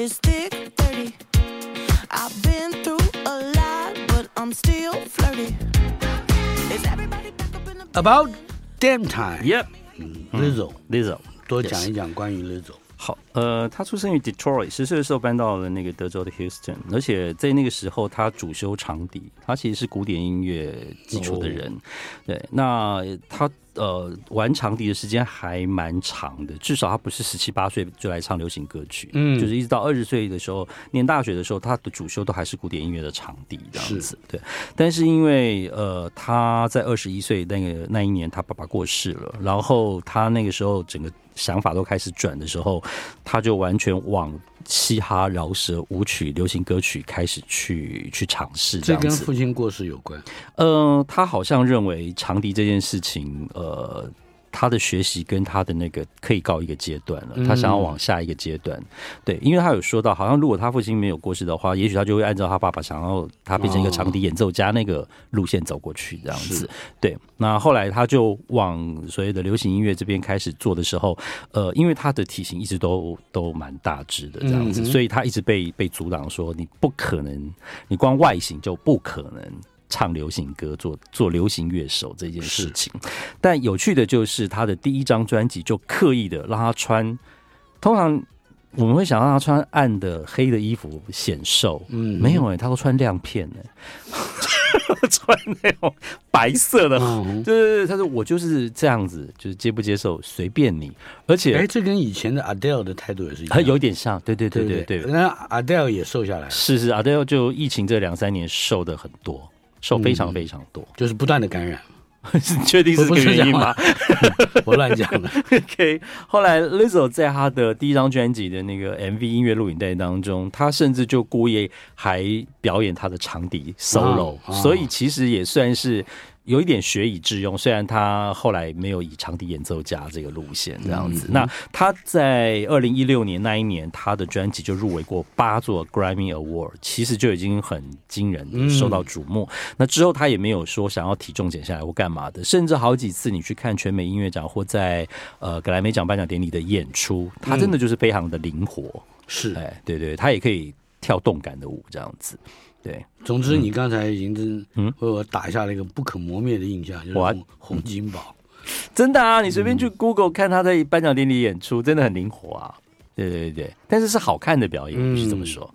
嗯。About damn time，Yep，Lizzo，Lizzo，多讲一讲关于 Lizzo。好，呃，他出生于 Detroit，十岁的时候搬到了那个德州的 Houston，而且在那个时候他主修长笛，他其实是古典音乐基础的人。Oh. 对，那他呃玩长笛的时间还蛮长的，至少他不是十七八岁就来唱流行歌曲，嗯，就是一直到二十岁的时候念大学的时候，他的主修都还是古典音乐的长笛这样子。对，但是因为呃他在二十一岁那个那一年他爸爸过世了，然后他那个时候整个。想法都开始转的时候，他就完全往嘻哈、饶舌、舞曲、流行歌曲开始去去尝试。这跟父亲过世有关。呃，他好像认为长笛这件事情，呃。他的学习跟他的那个可以告一个阶段了，他想要往下一个阶段，对，因为他有说到，好像如果他父亲没有过世的话，也许他就会按照他爸爸想要他变成一个长笛演奏家那个路线走过去，这样子。对，那后来他就往所谓的流行音乐这边开始做的时候，呃，因为他的体型一直都都蛮大只的这样子，所以他一直被被阻挡说你不可能，你光外形就不可能。唱流行歌，做做流行乐手这件事情，但有趣的就是他的第一张专辑就刻意的让他穿，通常我们会想让他穿暗的黑的衣服显瘦，嗯，没有哎、欸，他都穿亮片哎、欸，穿那种白色的，嗯、对对对，他说我就是这样子，就是接不接受随便你，而且哎、欸，这跟以前的 Adele 的态度也是一样，他有点像，对对对对对，那 Adele 也瘦下来，是是 Adele 就疫情这两三年瘦的很多。瘦非常非常多，嗯、就是不断的感染，你 确定是这个原因吗？我乱讲的。OK，后来 Lizzo 在他的第一张专辑的那个 MV 音乐录影带当中，他甚至就故意还表演他的长笛 solo，、所以其实也算是。有一点学以致用，虽然他后来没有以长笛演奏家这个路线这样子。嗯、那他在二零一六年那一年，他的专辑就入围过八座 Grammy Award，其实就已经很惊人，受到瞩目。嗯、那之后他也没有说想要体重减下来或干嘛的，甚至好几次你去看全美音乐奖或在呃格莱美奖颁奖典礼的演出，他真的就是非常的灵活。是、嗯，哎，对对，他也可以跳动感的舞这样子。对，总之你刚才已经真嗯为我打下了一个不可磨灭的印象，嗯、就是洪金宝，真的啊！你随便去 Google 看他在颁奖典礼演出，真的很灵活啊。对对对，但是是好看的表演，必须这么说。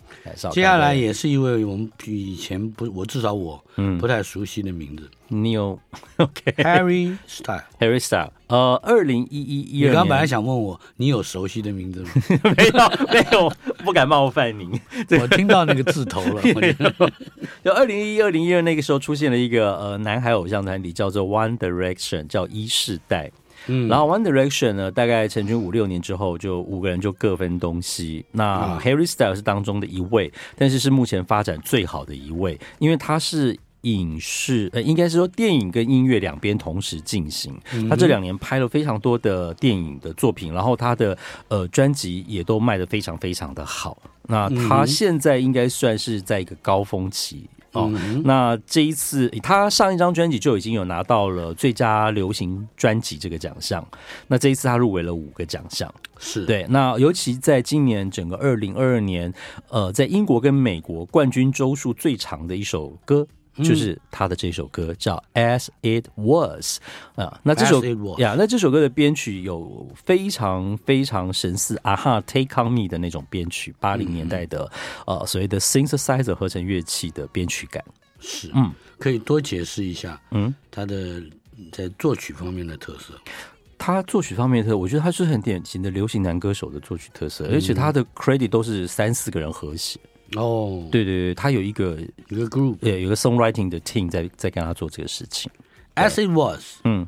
接下来也是一位我们以前不，我至少我不太熟悉的名字。你有 OK？Harry Style，Harry Style。呃，二零一一一二，你刚本来想问我，你有熟悉的名字吗？没有，没有，不敢冒犯您。我听到那个字头了。就二零一一、二零一二那个时候出现了一个呃男孩偶像团体，叫做 One Direction，叫一世代。嗯，然后 One Direction 呢，大概成军五六年之后，就五个人就各分东西。那 Harry Styles 是当中的一位，但是是目前发展最好的一位，因为他是影视呃，应该是说电影跟音乐两边同时进行。他这两年拍了非常多的电影的作品，然后他的呃专辑也都卖得非常非常的好。那他现在应该算是在一个高峰期。哦。那这一次他上一张专辑就已经有拿到了最佳流行专辑这个奖项，那这一次他入围了五个奖项。是对，那尤其在今年整个二零二二年，呃，在英国跟美国冠军周数最长的一首歌。就是他的这首歌叫《As It Was》啊，那这首呀，那这首歌的编曲有非常非常神似啊哈《Take On Me》的那种编曲，八零年代的、嗯、呃所谓的 synthesizer 合成乐器的编曲感。是，嗯，可以多解释一下，嗯，他的在作曲方面的特色。他作曲方面的特色，我觉得他是很典型的流行男歌手的作曲特色，而且他的 credit 都是三四个人合写。哦，对对对，他有一个一个 group，对，有个 songwriting 的 team 在在跟他做这个事情。As it was，嗯。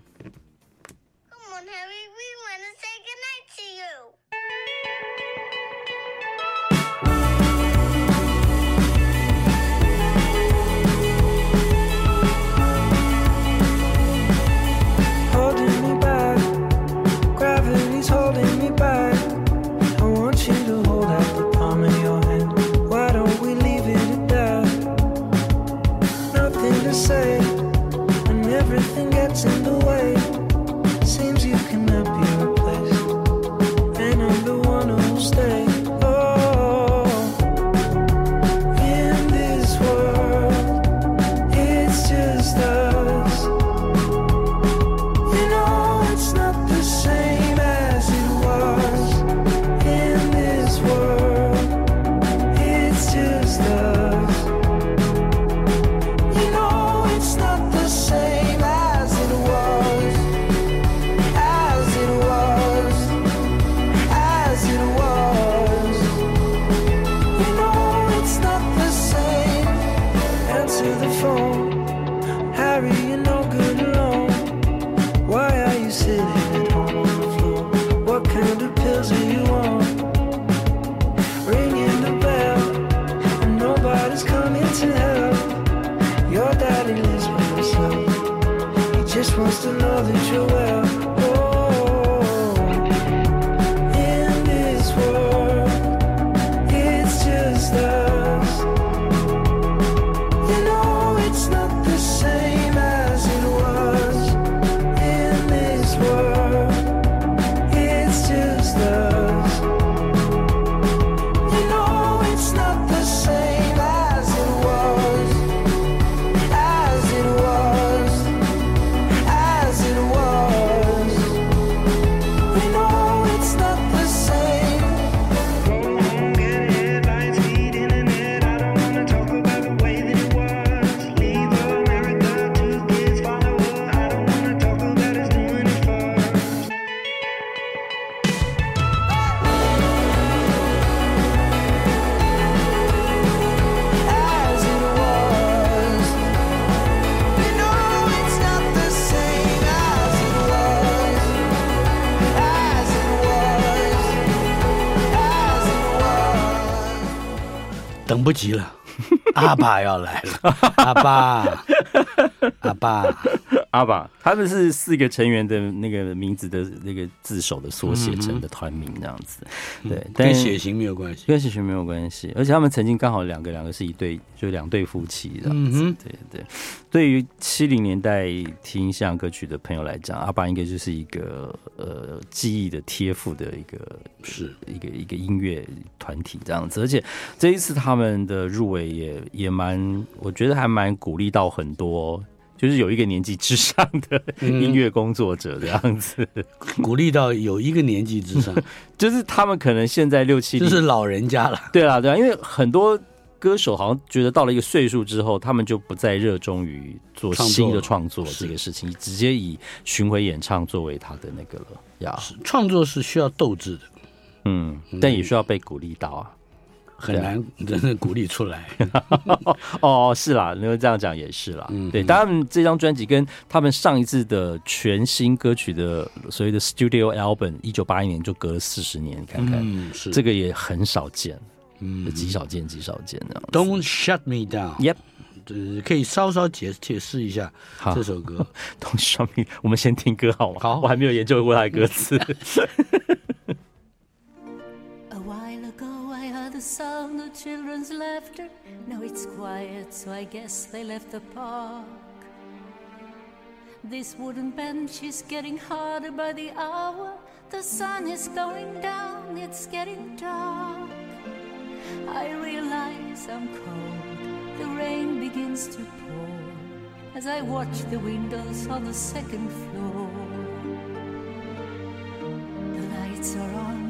阿爸要来了，阿爸，阿爸，阿爸，他们是四个成员的那个名字的那个字首的缩写成的团名这样子，对，但跟血型没有关系。跟血型没有关系，而且他们曾经刚好两个两个是一对，就两对夫妻这样子，对对。对于七零年代听西洋歌曲的朋友来讲，阿爸应该就是一个呃记忆的贴附的一个是一个一个音乐团体这样子，而且这一次他们的入围也也蛮，我觉得还蛮鼓励到很多。就是有一个年纪之上的音乐工作者这样子，鼓励到有一个年纪之上，就是他们可能现在六七，就是老人家了。对啊，对啊，因为很多歌手好像觉得到了一个岁数之后，他们就不再热衷于做新的创作这个事情，直接以巡回演唱作为他的那个了。呀，创作是需要斗志的，嗯，但也需要被鼓励到啊。很难真的鼓励出来。哦，是啦，你会这样讲也是啦。嗯，对，当然这张专辑跟他们上一次的全新歌曲的所谓的 Studio Album，一九八一年就隔了四十年，你看看，嗯，是这个也很少见，嗯，极少见，极少见这样。Don't shut me down。Yep，呃，可以稍稍解解释一下这首歌。Don't shut me，我们先听歌好吗？好，我还没有研究过他的歌词。While ago I heard the sound of children's laughter. Now it's quiet, so I guess they left the park. This wooden bench is getting harder by the hour. The sun is going down, it's getting dark. I realize I'm cold. The rain begins to pour as I watch the windows on the second floor. The lights are on,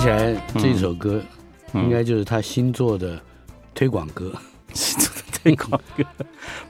起来这首歌应该就是他新做的推广歌。新做的推广歌，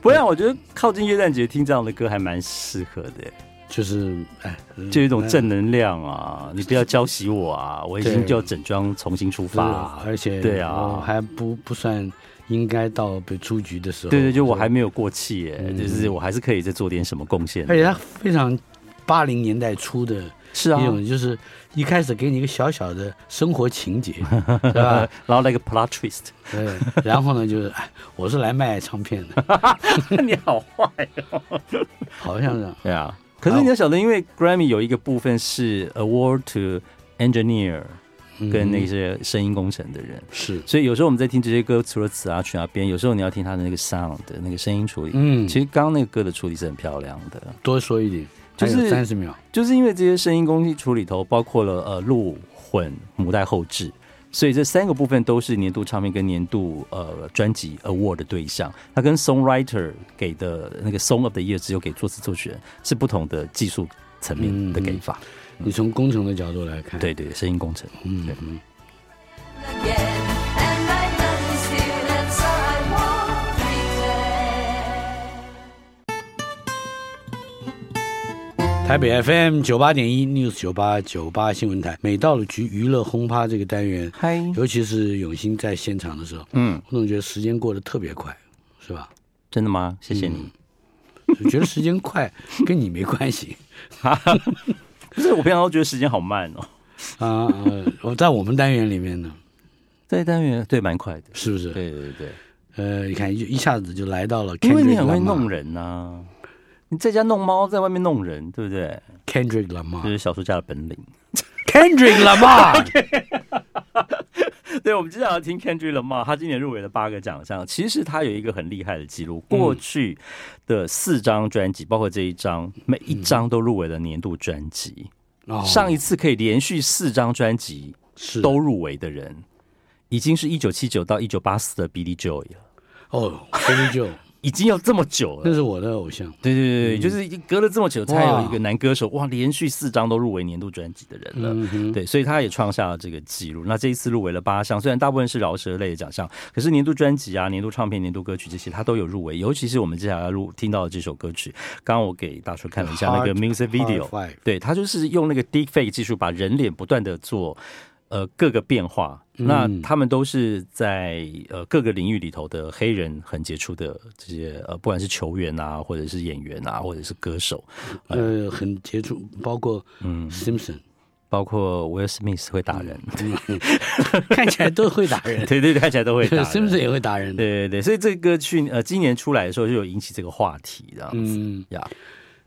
不然我觉得靠近耶诞节听这样的歌还蛮适合的，就是哎，就有一种正能量啊！你不要浇熄我啊！我已经就要整装重新出发、啊，而且对啊我还不不算应该到被出局的时候。对对，就我还没有过气耶，嗯、就是我还是可以再做点什么贡献。而且他非常八零年代初的。是啊，一种就是一开始给你一个小小的生活情节，是吧？然后来个 plot twist，对，然后呢就是，哎，我是来卖唱片的，你好坏哦，好像是，对啊。可是你要晓得，因为 Grammy 有一个部分是 award to engineer，跟那些声音工程的人，是，所以有时候我们在听这些歌，除了词啊曲啊编，有时候你要听他的那个 sound 的那个声音处理，嗯，其实刚刚那个歌的处理是很漂亮的。多说一点。就是三十秒，就是因为这些声音工艺处理头包括了呃录混母带后置，所以这三个部分都是年度唱片跟年度呃专辑 award 的对象。它跟 songwriter 给的那个 song of the year 只有给作词作曲人是不同的技术层面的给法。你从工程的角度来看，对对，声音工程，嗯嗯。台北 FM 九八点一 News 九八九八新闻台，每到了局娱乐轰趴这个单元，嗨，尤其是永兴在现场的时候，嗯，我总觉得时间过得特别快，是吧？真的吗？谢谢你。我、嗯、觉得时间快 跟你没关系，不是我平常都觉得时间好慢哦。啊，我在我们单元里面呢，在单元对蛮快的，是不是？对对对，呃，你看一一下子就来到了，因为你很会弄人呐、啊。你在家弄猫，在外面弄人，对不对？Kendrick Lamar 就是小说家的本领。Kendrick Lamar，对，我们接下来要听 Kendrick Lamar，他今年入围了八个奖项。其实他有一个很厉害的记录，过去的四张专辑，包括这一张，每一张都入围了年度专辑。哦、上一次可以连续四张专辑都入围的人，已经是一九七九到一九八四的 Billy Joel 了。哦，Billy Joel。已经要这么久了。那是我的偶像。对对对对，就是已经隔了这么久，才有一个男歌手哇，连续四张都入围年度专辑的人了。嗯对，所以他也创下了这个记录。那这一次入围了八项，虽然大部分是饶舌类的奖项，可是年度专辑啊、年度唱片、年度歌曲这些，他都有入围。尤其是我们接下来录听到的这首歌曲，刚刚我给大叔看了一下那个 music Five 对他就是用那个 deepfake 技术，把人脸不断的做呃各个变化。那他们都是在呃各个领域里头的黑人很杰出的这些呃，不管是球员啊，或者是演员啊，或者是歌手，呃，很杰出，包括嗯 Simpson，包括 Will Smith 会打人，看起来都会打人。对对，看起来都会打人。Simpson 也会打人。对对对，所以这个去呃今年出来的时候就有引起这个话题，这样子嗯呀。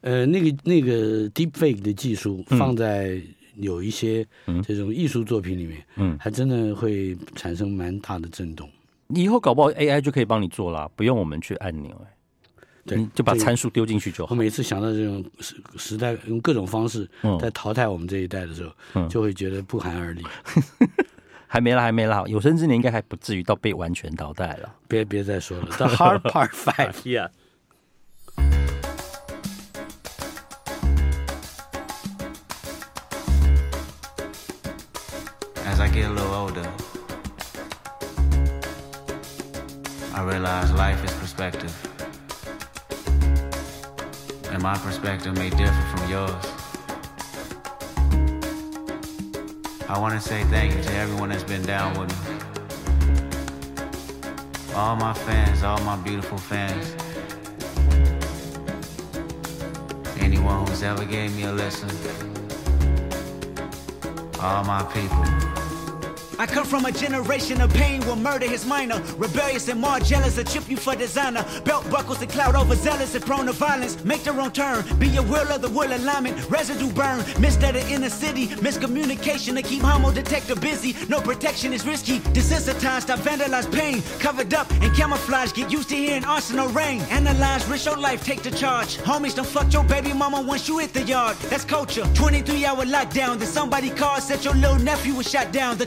呃，那个那个 Deepfake 的技术放在有一些这种艺术作品里面，嗯还真的会产生蛮大的震动。以后搞不好 AI 就可以帮你做了，不用我们去按钮，哎，对，就把参数丢进去就好。我每次想到这种时时代用各种方式嗯在淘汰我们这一代的时候，嗯就会觉得不寒而栗。还没啦，还没啦，有生之年应该还不至于到被完全淘汰了。别别再说了，The Hard Part Five。get a little older, I realize life is perspective. And my perspective may differ from yours. I want to say thank you to everyone that's been down with me. All my fans, all my beautiful fans. Anyone who's ever gave me a listen. All my people. I come from a generation of pain will murder his minor. Rebellious and more jealous, a chip you for designer. Belt buckles and cloud overzealous and prone to violence. Make their own turn, be a will of the will alignment. Residue burn, missed at the inner city. Miscommunication to keep homo detector busy. No protection is risky. Desensitized, I vandalize pain. Covered up and camouflage, get used to hearing arsenal rain. Analyze, risk your life, take the charge. Homies, don't fuck your baby mama once you hit the yard. That's culture. 23 hour lockdown, then somebody called, said your little nephew was shot down. The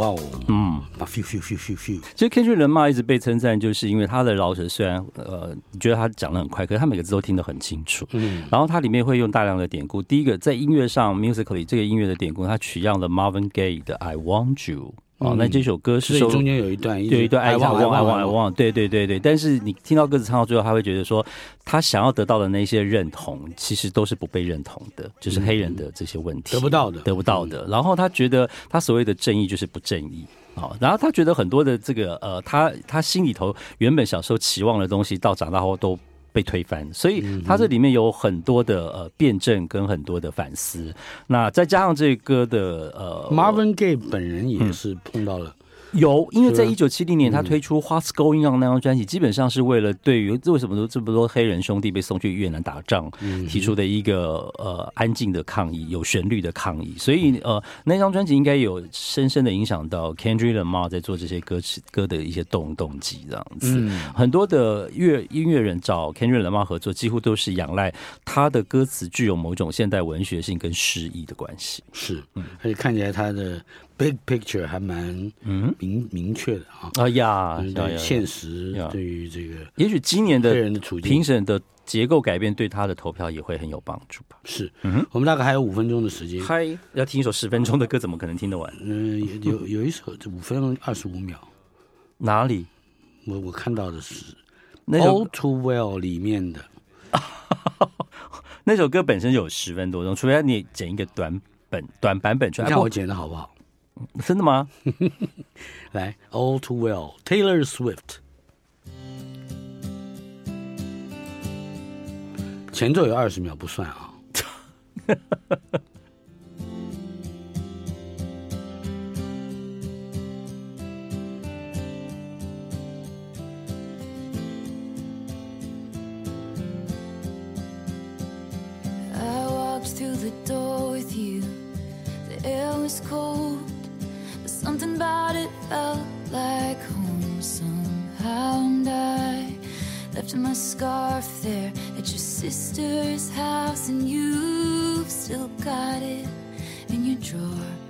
哇哦，嗯，啊 few few few few few，其实 Kendrick Lamar 一直被称赞，就是因为他的饶舌虽然呃，你觉得他讲的很快，可是他每个字都听得很清楚。嗯，然后他里面会用大量的典故。第一个在音乐上，musically 这个音乐的典故，他取样了 Marvin Gaye 的 I Want You。哦，那这首歌是说中间有一段，有一段爱忘忘爱忘爱忘，忘，对对对对。但是你听到歌词唱到最后，他会觉得说，他想要得到的那些认同，其实都是不被认同的，就是黑人的这些问题得不到的，得不到的。然后他觉得他所谓的正义就是不正义。好，然后他觉得很多的这个呃，他他心里头原本小时候期望的东西，到长大后都被推翻，所以它这里面有很多的呃辩证跟很多的反思。那再加上这个歌的呃，Marvin Gaye 本人也是碰到了。有，因为在一九七零年，他推出《What's Going On》那张专辑，基本上是为了对于为什么说这么多黑人兄弟被送去越南打仗提出的一个呃安静的抗议，有旋律的抗议。所以呃，那张专辑应该有深深的影响到 Kendrick Lamar 在做这些歌词歌的一些动动机这样子。很多的乐音乐人找 Kendrick Lamar 合作，几乎都是仰赖他的歌词具有某种现代文学性跟诗意的关系。是，而且看起来他的。Big picture 还蛮嗯明明确的啊！啊呀，对现实对于这个，也许今年的人的处境评审的结构改变，对他的投票也会很有帮助吧？是，嗯，我们大概还有五分钟的时间。嗨，要听一首十分钟的歌，怎么可能听得完？嗯，有有一首五分钟二十五秒，哪里？我我看到的是《All Too Well》里面的 那首歌本身就有十分多钟，除非你剪一个短本短版本出来，看我剪的好不好？真的吗？来，All Too Well，Taylor Swift。前奏有二十秒不算啊。 I walked through the door with you. The air was cold, but something about it felt like home somehow. And I left my scarf there at your sister's house, and you've still got it in your drawer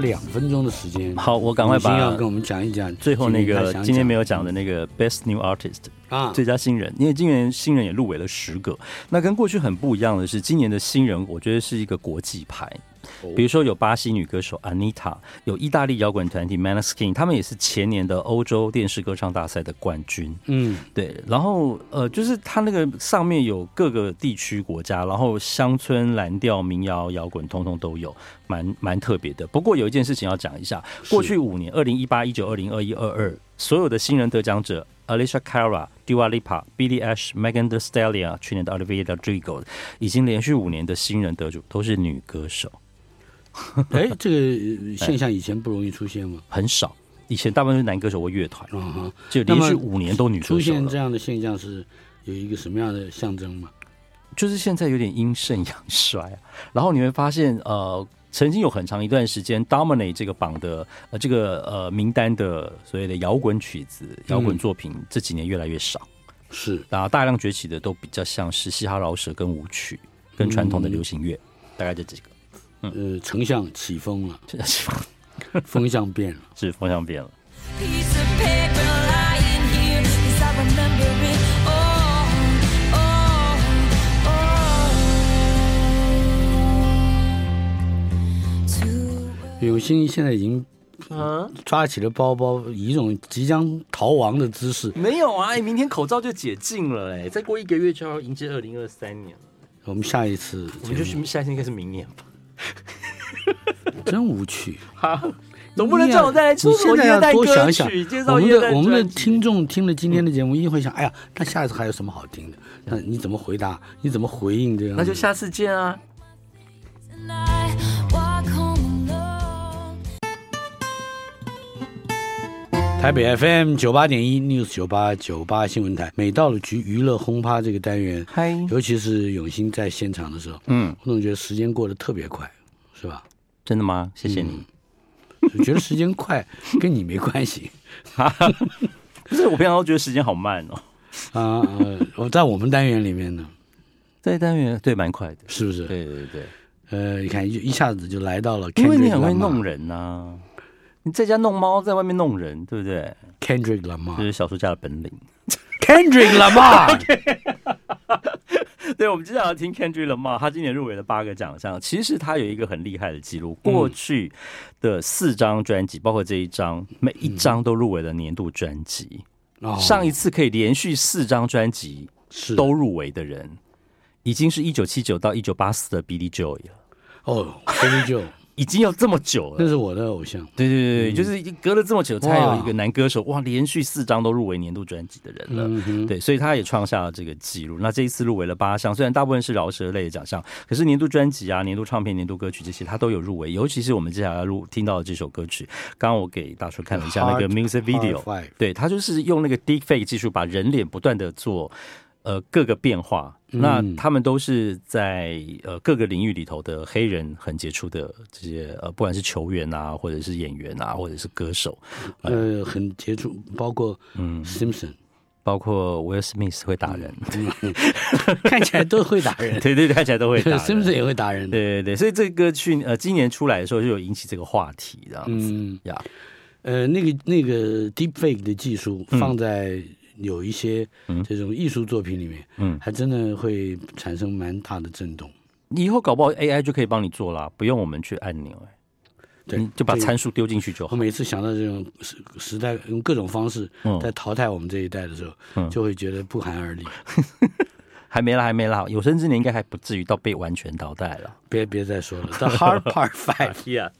两分钟的时间。好，我赶快把跟我们讲一讲最后那个今天没有讲的的那个 Best New Artist 啊最佳新人，因为今年新人也入围了十个。那跟过去很不一样的是，今年的新人我觉得是一个国际牌。比如说有巴西女歌手 Anita，有意大利摇滚团体 Maneskin，他们也是前年的欧洲电视歌唱大赛的冠军。嗯，对，然后呃，就是它那个上面有各个地区国家，然后乡村蓝调、民谣、摇滚，通通都有，蛮蛮特别的。不过有一件事情要讲一下，过去五年，二零一八、一九、二零、二一、二二，所有的新人得奖者，Alicia Cara、Dua Lipa、Billie Eilish、Megan Thee Stallion，去年的 Olivia Rodrigo，已经连续五年的新人得主都是女歌手。哎，这个现象以前不容易出现吗？很少，以前大部分是男歌手或乐团，嗯哼，就连续五年都女歌手出现这。样的现象是有一个什么样的象征吗？就是现在有点阴盛阳衰啊。然后你会发现，呃，曾经有很长一段时间，Dominate 这个榜的呃这个呃名单的所谓的摇滚曲子、摇滚作品，这几年越来越少。是，然后大量崛起的都比较像是嘻哈饶舌跟舞曲，跟传统的流行乐。大概就这几个。呃，丞相起风了，起风向变了。是风向变了。Piece of paper lying here, 'cause I remember it all, all, all. To 永兴现在已经嗯，抓起了包包，以一种即将逃亡的姿势。没有啊，哎，明天口罩就解禁了，哎，再过一个月就要迎接二零二三年了。我们下一次我们就去下一次应该是明年吧？真无趣。好总不能叫我再来出你首现在要多想想我们的我们的听众听了今天的节目，一定会想：哎呀，那下一次还有什么好听的？那你怎么回答？你怎么回应这样？那就下次见啊。台北 FM 九八点一 News 九八九八新闻台，每到了局娱乐轰趴这个单元，嗨，尤其是永兴在现场的时候，嗯，我总觉得时间过得特别快，是吧？真的吗？谢谢你。我觉得时间快 跟你没关系 不是，我平常都觉得时间好慢哦。啊。呃，我在我们单元里面呢，在单元对蛮快的，是不是？对对对，呃，你看一一下子就来到了因为你很会弄人呐、啊，你在家弄猫，在外面弄人，对不对？Kendrick 这 Lamar 是小说家的本领。Kendrick Lamar，对，我们接下来要听 Kendrick Lamar，他今年入围了八个奖项。其实他有一个很厉害的记录，过去的四张专辑，包括这一张，每一张都入围了年度专辑。哦。上一次可以连续四张专辑都入围的人，已经是一九七九到一九八四的 Billy Joel 了，哦 Billy Joel，已经要这么久了。那是我的偶像。对对对对，就是已经隔了这么久，才有一个男歌手哇，连续四张都入围年度专辑的人了。嗯，对，所以他也创下了这个记录。那这一次入围了八项，虽然大部分是饶舌类的奖项，可是年度专辑啊、年度唱片、年度歌曲这些，他都有入围。尤其是我们接下来要录听到的这首歌曲，刚刚我给大叔看了一下那个 music Five 对他就是用那个 deepfake 技术，把人脸不断的做呃各个变化。嗯那他们都是在呃各个领域里头的黑人很杰出的这些呃，不管是球员啊，或者是演员啊，或者是歌手，呃，很杰出，包括嗯，Simpson，包括威尔史密斯会打人，看起来都会打人。对对对，看起来都会打人。Simpson 也会打人。对对对，所以这个去呃今年出来的时候就有引起这个话题，这样子嗯，呀。呃，那个那个 deepfake 的技术嗯放在有一些嗯这种艺术作品里面，嗯，还真的会产生蛮大的震动。以后搞不好 AI 就可以帮你做了，不用我们去按钮，哎，对你，就把参数丢进去就好。我每次想到这种时时代用各种方式嗯在淘汰我们这一代的时候，嗯就会觉得不寒而栗。还没啦，还没啦，有生之年应该还不至于到被完全淘汰了。别别再说了，The Hard Part Five。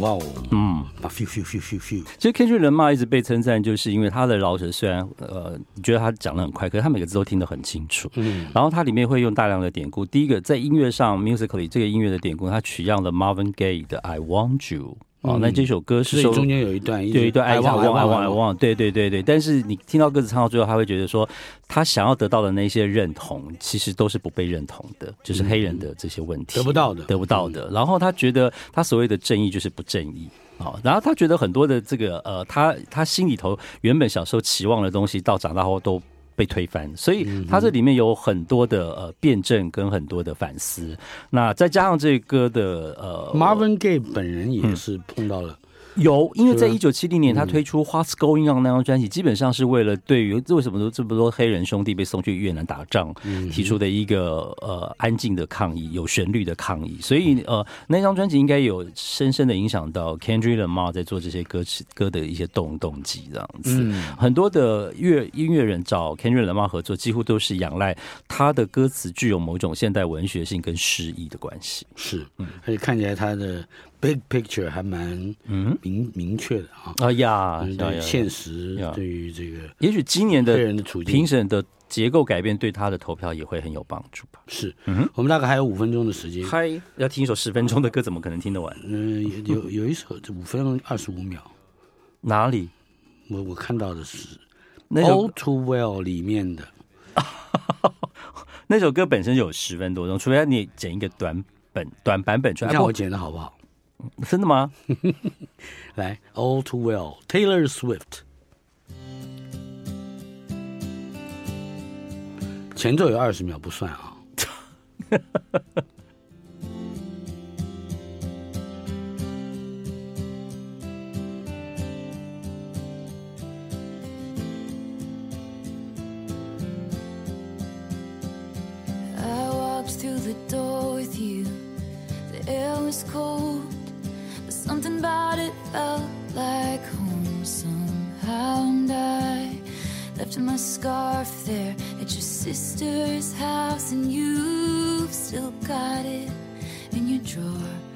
哇哦，嗯，其实 Kendrick Lamar 一直被称赞，就是因为他的饶舌虽然呃，你觉得他讲的很快，可是他每个字都听得很清楚。嗯，然后他里面会用大量的典故。第一个在音乐上，musically 这个音乐的典故，他取样了 Marvin Gaye 的 I Want You。哦，那这首歌是收所以中间有一段，有一段爱 I want want I want，对对对对。但是你听到歌词唱到最后，他会觉得说，他想要得到的那些认同，其实都是不被认同的，就是黑人的这些问题得不到的得不到的。然后他觉得他所谓的正义就是不正义。好，然后他觉得很多的这个呃，他他心里头原本小时候期望的东西，到长大后都被推翻，所以他这里面有很多的呃辩证跟很多的反思。那再加上这个歌的呃 Marvin Gaye 本人也是碰到了。有，因为在是。一九七零年，他推出《What's Going On》那张专辑，基本上是为了对于为什么说这么多黑人兄弟被送去越南打仗提出的一个呃安静的抗议，有旋律的抗议。所以呃，那张专辑应该有深深的影响到 Kendrick Lamar 在做这些歌词歌的一些动动机这样子。很多的乐音乐人找 Kendrick Lamar 合作，几乎都是仰赖他的歌词具有某种现代文学性跟诗意的关系。是，而且看起来他的 big picture 还蛮明明确的啊。啊呀，嗯对现实呀对于这个也许今年的评审的结构改变对他的投票也会很有帮助吧。是，我们大概还有五分钟的时间。嗨，要听一首十分钟的歌，怎么可能听得完？嗯，有有有一首五分钟二十五秒，哪里？我我看到的是那 All 首 Too Well 里面的。那首歌本身就有十分多钟，除非你剪一个短本短版本出来。你看我剪的好不好？真的吗？来，All Too Well，Taylor Swift。前奏有二十秒不算啊。I walked through the door with you. The air was cold, something about it felt like home somehow. And I left my scarf there at your sister's house, and you've still got it in your drawer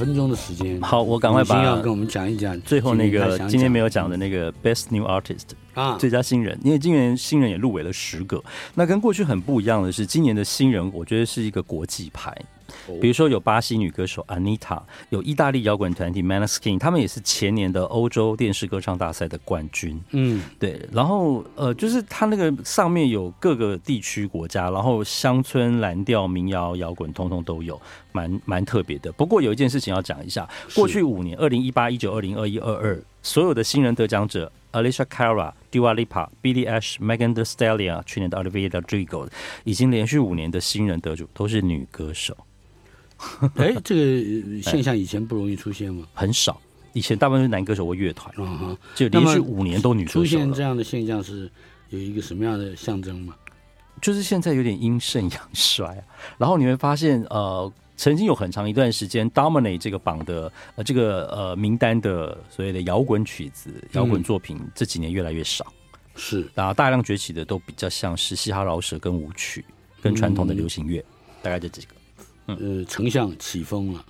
分钟的时间。好，我赶快把先要跟我们讲一讲最后那个今天没有讲的的那个 Best New Artist 啊，最佳新人，因为今年新人也入围了十个。那跟过去很不一样的是，今年的新人我觉得是一个国际派。比如说有巴西女歌手 Anita，有意大利摇滚团体 Maneskin，他们也是前年的欧洲电视歌唱大赛的冠军。嗯，对。然后呃，就是它那个上面有各个地区国家，然后乡村蓝调、民谣、摇滚，通通都有，蛮蛮特别的。不过有一件事情要讲一下，过去五年，二零一八、一九、二零、二一、二二，所有的新人得奖者，Alicia Cara、Dua Lipa、Billie Eilish、Megan Thee Stallion，去年的 Olivia Rodrigo，已经连续五年的新人得主都是女歌手。哎，这个现象以前不容易出现吗？很少，以前大部分是男歌手或乐团，啊哈，就连续五年都女歌手出现这样的现象是有一个什么样的象征吗？就是现在有点阴盛阳衰啊。然后你会发现，呃，曾经有很长一段时间，dominate 这个榜的呃这个呃名单的所谓的摇滚曲子、摇滚作品，这几年越来越少。是，然后大量崛起的都比较像是嘻哈饶舌跟舞曲，跟传统的流行乐，大概这几个。呃，丞相起风了，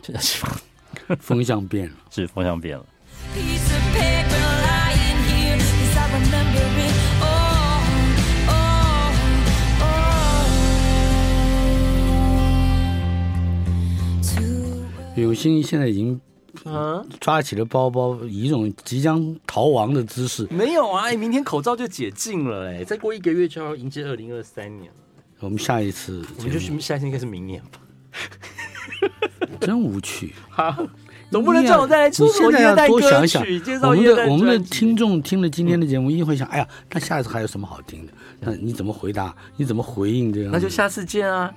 风向变了，是风向变了。Piece of paper lying here, 'cause I remember it all, all, all. To 永新现在已经嗯抓起了包包，以一种即将逃亡的姿势。没有啊，哎，明天口罩就解禁了，哎，再过一个月就要迎接二零二三年了。我们下一次，我们就是下一次应该是明年吧。真无趣。好，总不能叫我再来出你现在要多想想，我们的我们的听众听了今天的节目，一定会想：哎呀，那下一次还有什么好听的？那你怎么回答？你怎么回应这样？那就下次见啊。